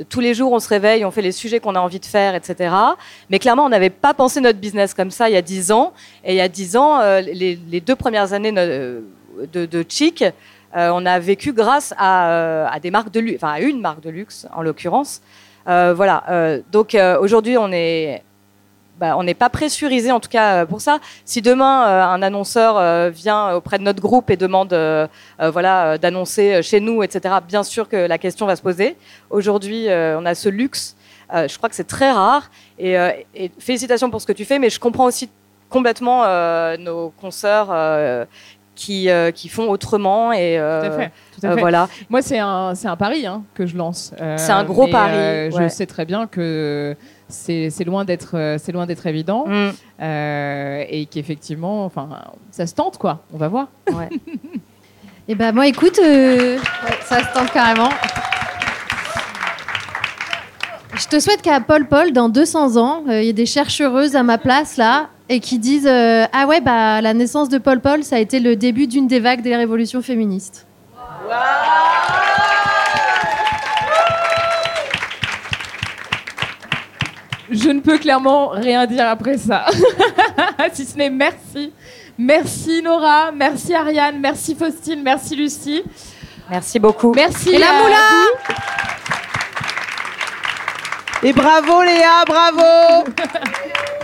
tous les jours, on se réveille, on fait les sujets qu'on a envie de faire, etc. Mais clairement, on n'avait pas pensé notre business comme ça il y a 10 ans. Et il y a 10 ans, euh, les, deux premières années de, de, Chic, euh, on a vécu grâce à, euh, des marques de luxe, enfin à une marque de luxe en l'occurrence. Euh, voilà. euh, donc euh, aujourd'hui, on est bah, on n'est pas pressurisé en tout cas euh, pour ça. Si demain euh, un annonceur euh, vient auprès de notre groupe et demande euh, voilà d'annoncer chez nous, etc. Bien sûr que la question va se poser. Aujourd'hui, on a ce luxe. Je crois que c'est très rare. Et, et félicitations pour ce que tu fais, mais je comprends aussi complètement euh, nos consoeurs qui, euh, qui font autrement et euh, Tout à fait. Tout à euh, fait. voilà. Moi, c'est un, un pari hein, que je lance. C'est un gros pari, Je sais très bien que c'est loin d'être euh, c'est loin d'être évident Mm. euh, et qu'effectivement, enfin, ça se tente quoi. On va voir. Ouais. Et ben moi, écoute, euh, ouais, ça se tente carrément. Je te souhaite qu'à Paul Paul, dans 200 ans, euh, il y ait des chercheuses à ma place là et qui disent euh, ah ouais bah la naissance de Paul Paul, ça a été le début d'une des vagues des révolutions féministes. Je ne peux clairement rien dire après ça. si ce n'est merci. Merci Nora, merci Ariane, merci Faustine, merci Lucie. Merci beaucoup. Merci Et la moula. Et bravo Léa, bravo